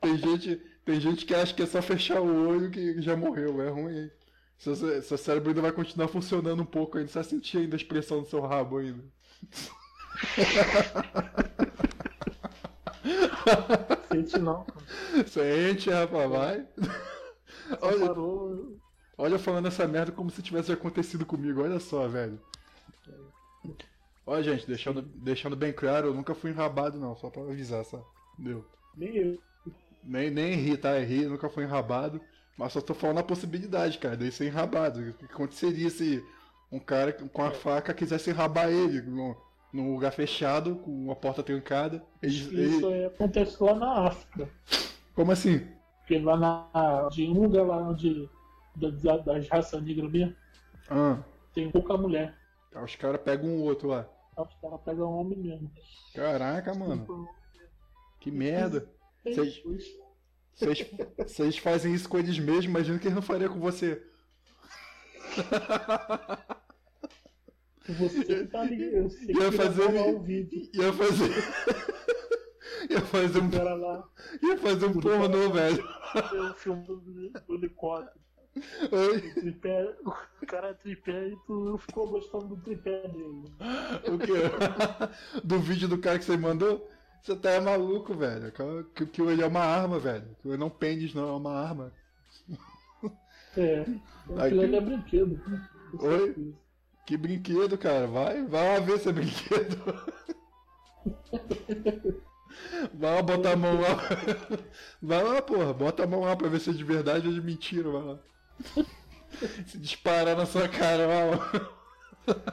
Tem gente, tem gente que acha que é só fechar o olho que já morreu, é ruim. hein? Seu, seu cérebro ainda vai continuar funcionando um pouco ainda, você vai sentir ainda a expressão do seu rabo ainda. Sente não. Sente, rapaz, vai. Olha, Parou. Olha falando essa merda como se tivesse acontecido comigo, olha só, velho. Olha, gente, deixando, deixando bem claro, eu nunca fui enrabado não, só pra avisar, só. Deu. Nem eu. Nem, nem ri, tá? Ri, nunca fui enrabado. Mas só tô falando a possibilidade, cara, de ser enrabado. O que aconteceria se um cara com a faca quisesse enrabar ele num, num lugar fechado, com uma porta trancada? Ele, Isso ele- aí acontece lá na África. Como assim? Porque lá na. De um lugar lá onde. Da- Das raças negras mesmo, Ah, tem pouca mulher. aí os caras pegam um outro lá. Aí Os caras pegam homem mesmo. Caraca, mano. Que merda. É Vocês- fazem isso com eles mesmos, imagina que eles não fariam com você. Você tá ligado. Você Ia fazer. o vídeo. Ia fazer. Ia fazer um. Lá. Ia fazer um pornô, velho. Tem o filme do, do helicóptero. Oi? O tripé, o cara é tripé e tu ficou gostando do tripé dele. O quê? Do vídeo do cara que você mandou? Você tá maluco, velho. Que, que ele é uma arma, velho. Que não pênis, não, é uma arma. É. Aqui- Aquilo ali é brinquedo. Oi? Que brinquedo, cara. Vai, vai lá ver se é brinquedo. Vai lá botar a mão lá. Vai lá, porra. Bota a mão lá pra ver se é de verdade ou de mentira. Vai lá. Se disparar na sua cara, lá.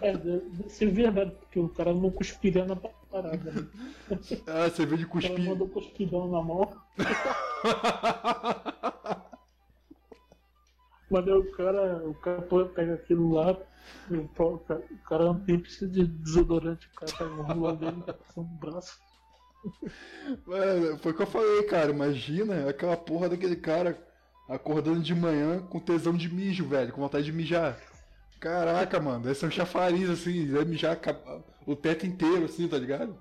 É, deve ser verdade, porque o cara não cuspiria na parada. Né? Ah, você vê de O cara cuspir. mandou cuspidão na mão. Mas aí o cara, o cara pega aquilo lá, o cara- o cara nem precisa de desodorante, o cara pega o rolo dele passa no braço. É, foi o que eu falei, cara. Imagina aquela porra daquele cara acordando de manhã com tesão de mijo, velho, com vontade de mijar. Caraca, mano, deve ser um chafariz assim, deve mijar o teto inteiro, assim, tá ligado?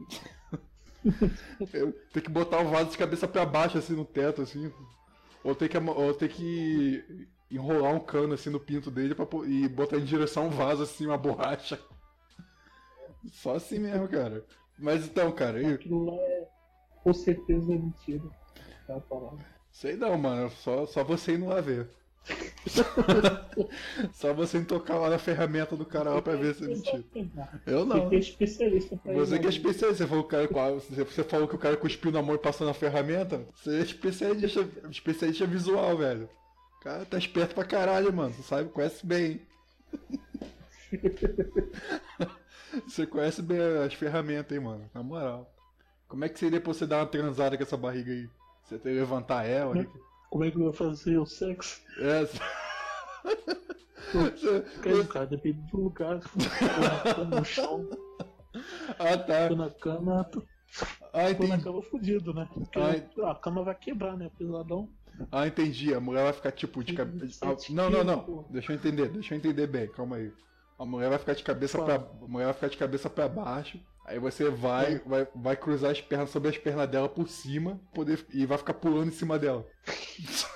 Eu tenho que botar o vaso de cabeça pra baixo, assim, no teto, assim. Ou tem que, ou tem que enrolar um cano, assim, no pinto dele pra, e botar em direção ao vaso, assim, uma borracha. Só assim mesmo, cara. Mas então, cara, e... Aquilo lá é com certeza mentira. Tá falando. Sei não, mano. Só, só você ir lá ver. só você tocar lá na ferramenta do cara lá pra ver se é mentira. Eu não. Que ter especialista pra Você que é especialista, você falou, que o cara, você você falou que o cara cuspiu na mão e passou na ferramenta. Você é especialista, especialista visual, velho. O cara tá esperto pra caralho, mano. Você sabe, conhece bem. Você conhece bem as ferramentas, hein, mano. Na moral. Como é que seria pra você dar uma transada com essa barriga aí? Você tem que levantar ela? Como é- Como é que vai fazer o sexo? É. Cara, cara, depende do lugar. No chão. Ah, tá. Tô na cama, tô, ah, tô na cama fudido, né? Porque Ah, a cama vai quebrar, né? Pesadão. Ah, entendi. A mulher vai ficar tipo de cabeça. não, não, não. Deixa eu entender, deixa eu entender bem, calma aí. A mulher vai ficar de cabeça pra. A mulher vai ficar de cabeça para baixo. Aí você vai, vai, vai cruzar as pernas sobre as pernas dela por cima poder, e vai ficar pulando em cima dela.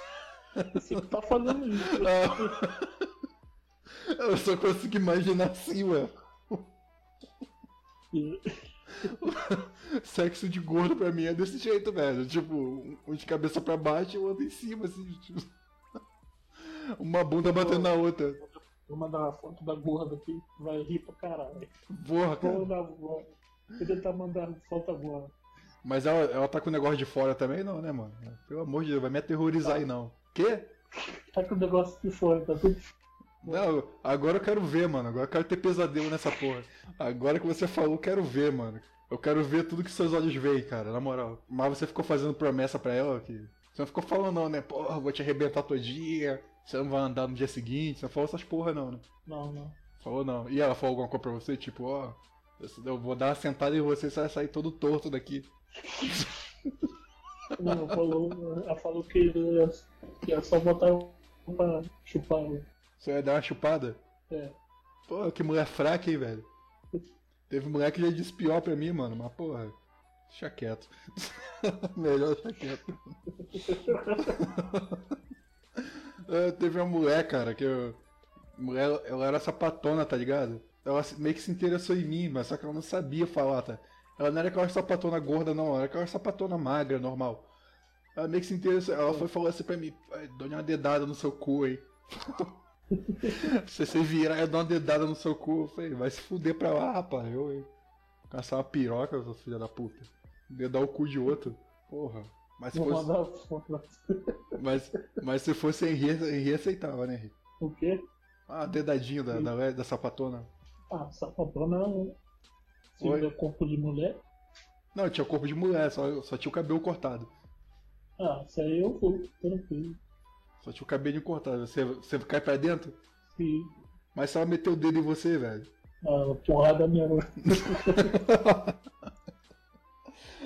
Você tá falando isso. Eu só consigo imaginar assim, ué. Sexo de gordo pra mim é desse jeito, velho. Tipo, um de cabeça pra baixo e o outro em cima, assim. tipo. Uma bunda batendo na outra. Vou mandar uma foto da gorda aqui, vai rir pra caralho. Porra, cara. Agora. Vou tentar mandar foto agora. Mas ela, ela tá com o negócio de fora também, não, né, mano? Pelo amor de Deus, vai me aterrorizar aí, não. Quê? Tá com o negócio de fora, tá tudo. Não, agora eu quero ver, mano. Agora eu quero ter pesadelo nessa porra. Agora que você falou, eu quero ver, mano. Eu quero ver tudo que seus olhos veem, cara, na moral. Mas você ficou fazendo promessa pra ela que. Você não ficou falando, não, né? Porra, vou te arrebentar todo dia. Você não vai andar no dia seguinte. Você não falou essas porra, não, né? Não, não. Falou não. E ela falou alguma coisa pra você? Tipo, ó. Eu vou dar uma sentada em você e você vai sair todo torto daqui. Não, falou, ela falou que ia, ia só botar pra chupar. Você ia dar uma chupada? É. Pô, que mulher fraca, hein, velho. Teve mulher que já disse pior pra mim, mano, mas porra. Deixa quieto. Melhor deixar quieto. É, teve uma mulher, cara, que eu. Mulher, ela era sapatona, tá ligado? Ela meio que se interessou em mim, mas só que ela não sabia falar, tá? Ela não era aquela sapatona gorda, não, ela era aquela sapatona magra, normal. Ela meio que se interessou, ela foi falar assim pra mim, "Ai, dou uma dedada no seu cu aí. Se você virar, eu dou uma dedada no seu cu. Eu falei, vai se fuder pra lá, rapaz. Eu, hein? Caçar uma piroca, sua filha da puta. Dedar o cu de outro. Porra. Mas se fosse. Mas, mas se fosse Henri, Henri aceitava, né, Henri? O quê? Ah, dedadinho da, da, da sapatona. Ah, sapatona se Oi? tiver corpo de mulher. Não, tinha corpo de mulher, só, só tinha o cabelo cortado. Ah, isso aí eu vou, tranquilo. Só tinha o cabelinho cortado. Você, você cai pra dentro? Sim. Mas se ela meter o dedo em você, velho. Ah, porrada minha.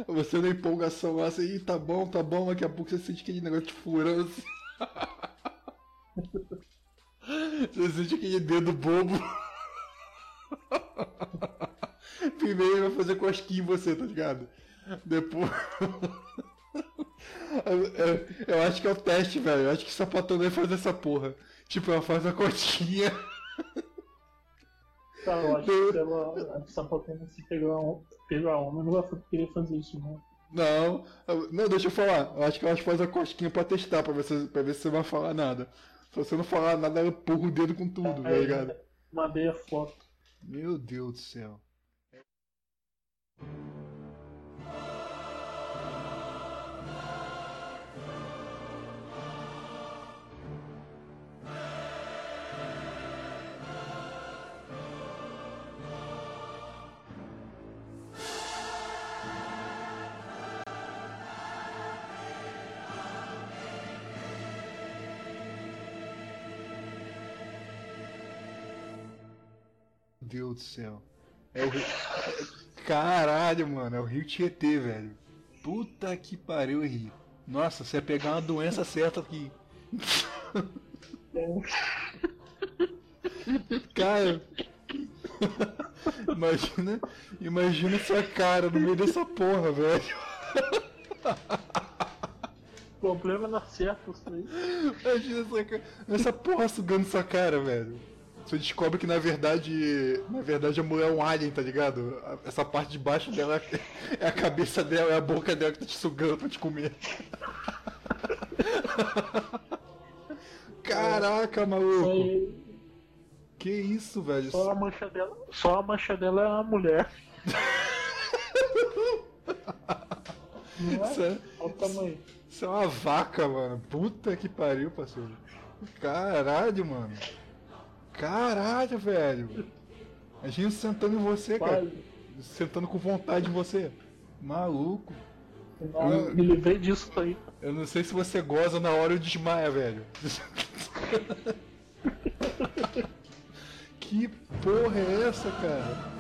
Você na empolgação lá, assim, "Ih, tá bom, tá bom, daqui a pouco você sente aquele negócio te furando assim. Você sente aquele dedo bobo. Primeiro ele vai fazer cosquinha em você, tá ligado? Depois. Eu, eu- eu acho que é o teste, velho. Eu acho que sapatão vai fazer essa porra. Tipo, ela faz a cosquinha. Tá, eu acho que ela, a sapatona se pegar, um, pegar homem não vai querer fazer isso, não. Não, não, deixa eu falar. Eu acho que ela faz a cosquinha pra testar, pra ver se, pra ver se você vai falar nada. Se você não falar nada, ela empurra o dedo com tudo, tá Aí, ligado? Mandei a foto. Meu Deus do céu. Deus do céu. É o Rio... Caralho, mano, é o Rio Tietê, velho. Puta que pariu, Rio. Nossa, você ia pegar uma doença certa aqui. Cara. Imagina, imagina sua cara no meio dessa porra, velho. O problema não acerta os três. Imagina essa, essa porra sugando sua cara, velho. Você descobre que na verdade. Na verdade a mulher é um alien, tá ligado? Essa parte de baixo dela é a cabeça dela, é a boca dela que tá te sugando pra te comer. Caraca, maluco! Que isso, velho? Só a mancha dela, só a mancha dela é a mulher. Não é? Isso é, Olha o tamanho. isso é uma vaca, mano. Puta que pariu, parceiro. Caralho, mano. Caralho, velho. Imagina sentando em você, cara. Sentando com vontade em você. Maluco. Eu me livrei disso aí. Eu não sei se você goza na hora ou desmaia, velho. que porra é essa, cara?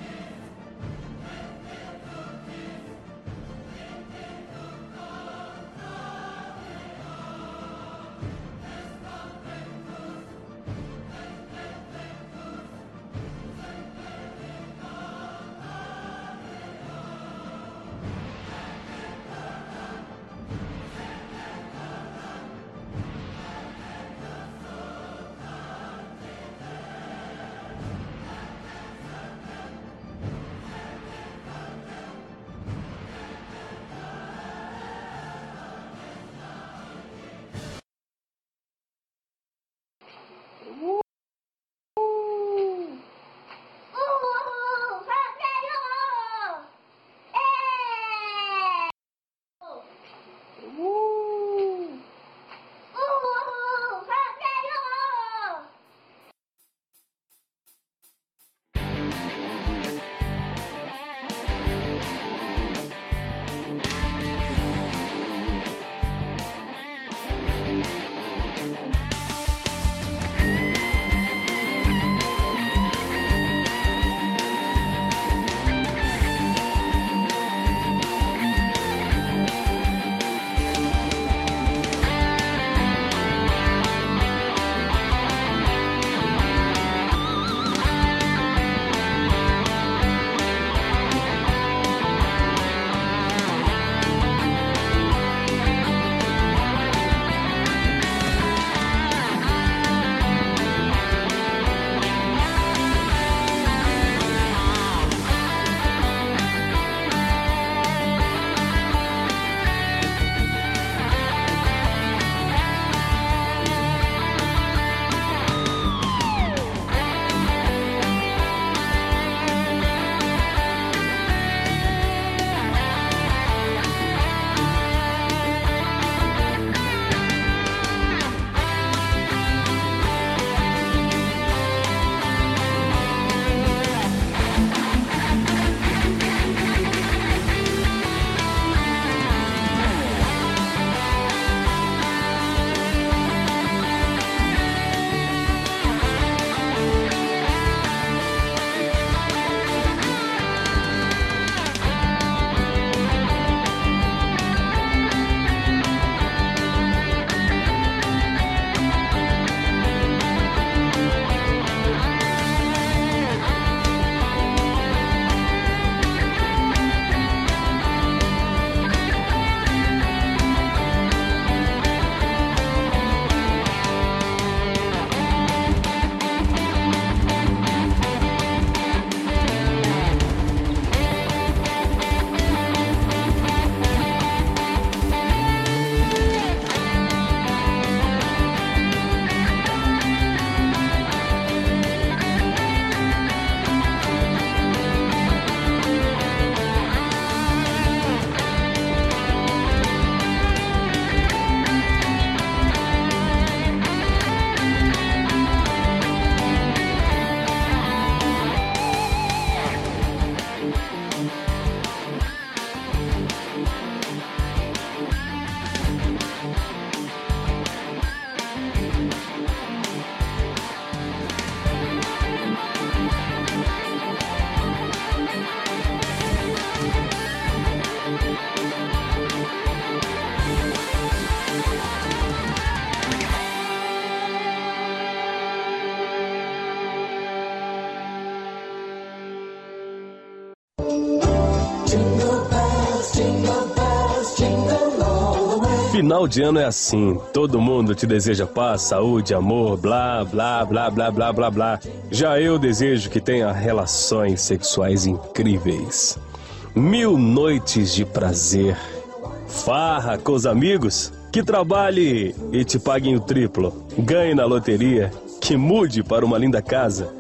Final de ano é assim, todo mundo te deseja paz, saúde, amor, blá, blá, blá, blá, blá, blá, blá. Já eu desejo que tenha relações sexuais incríveis. Mil noites de prazer. Farra com os amigos, que trabalhe e te paguem o triplo. Ganhe na loteria, que mude para uma linda casa.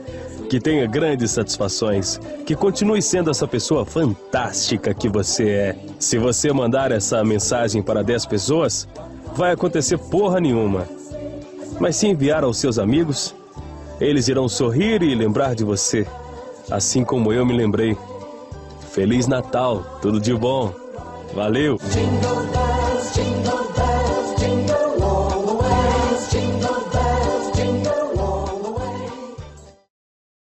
Que tenha grandes satisfações, que continue sendo essa pessoa fantástica que você é. Se você mandar essa mensagem para 10 pessoas, vai acontecer porra nenhuma. Mas se enviar aos seus amigos, eles irão sorrir e lembrar de você, assim como eu me lembrei. Feliz Natal, tudo de bom. Valeu! Jingle bells,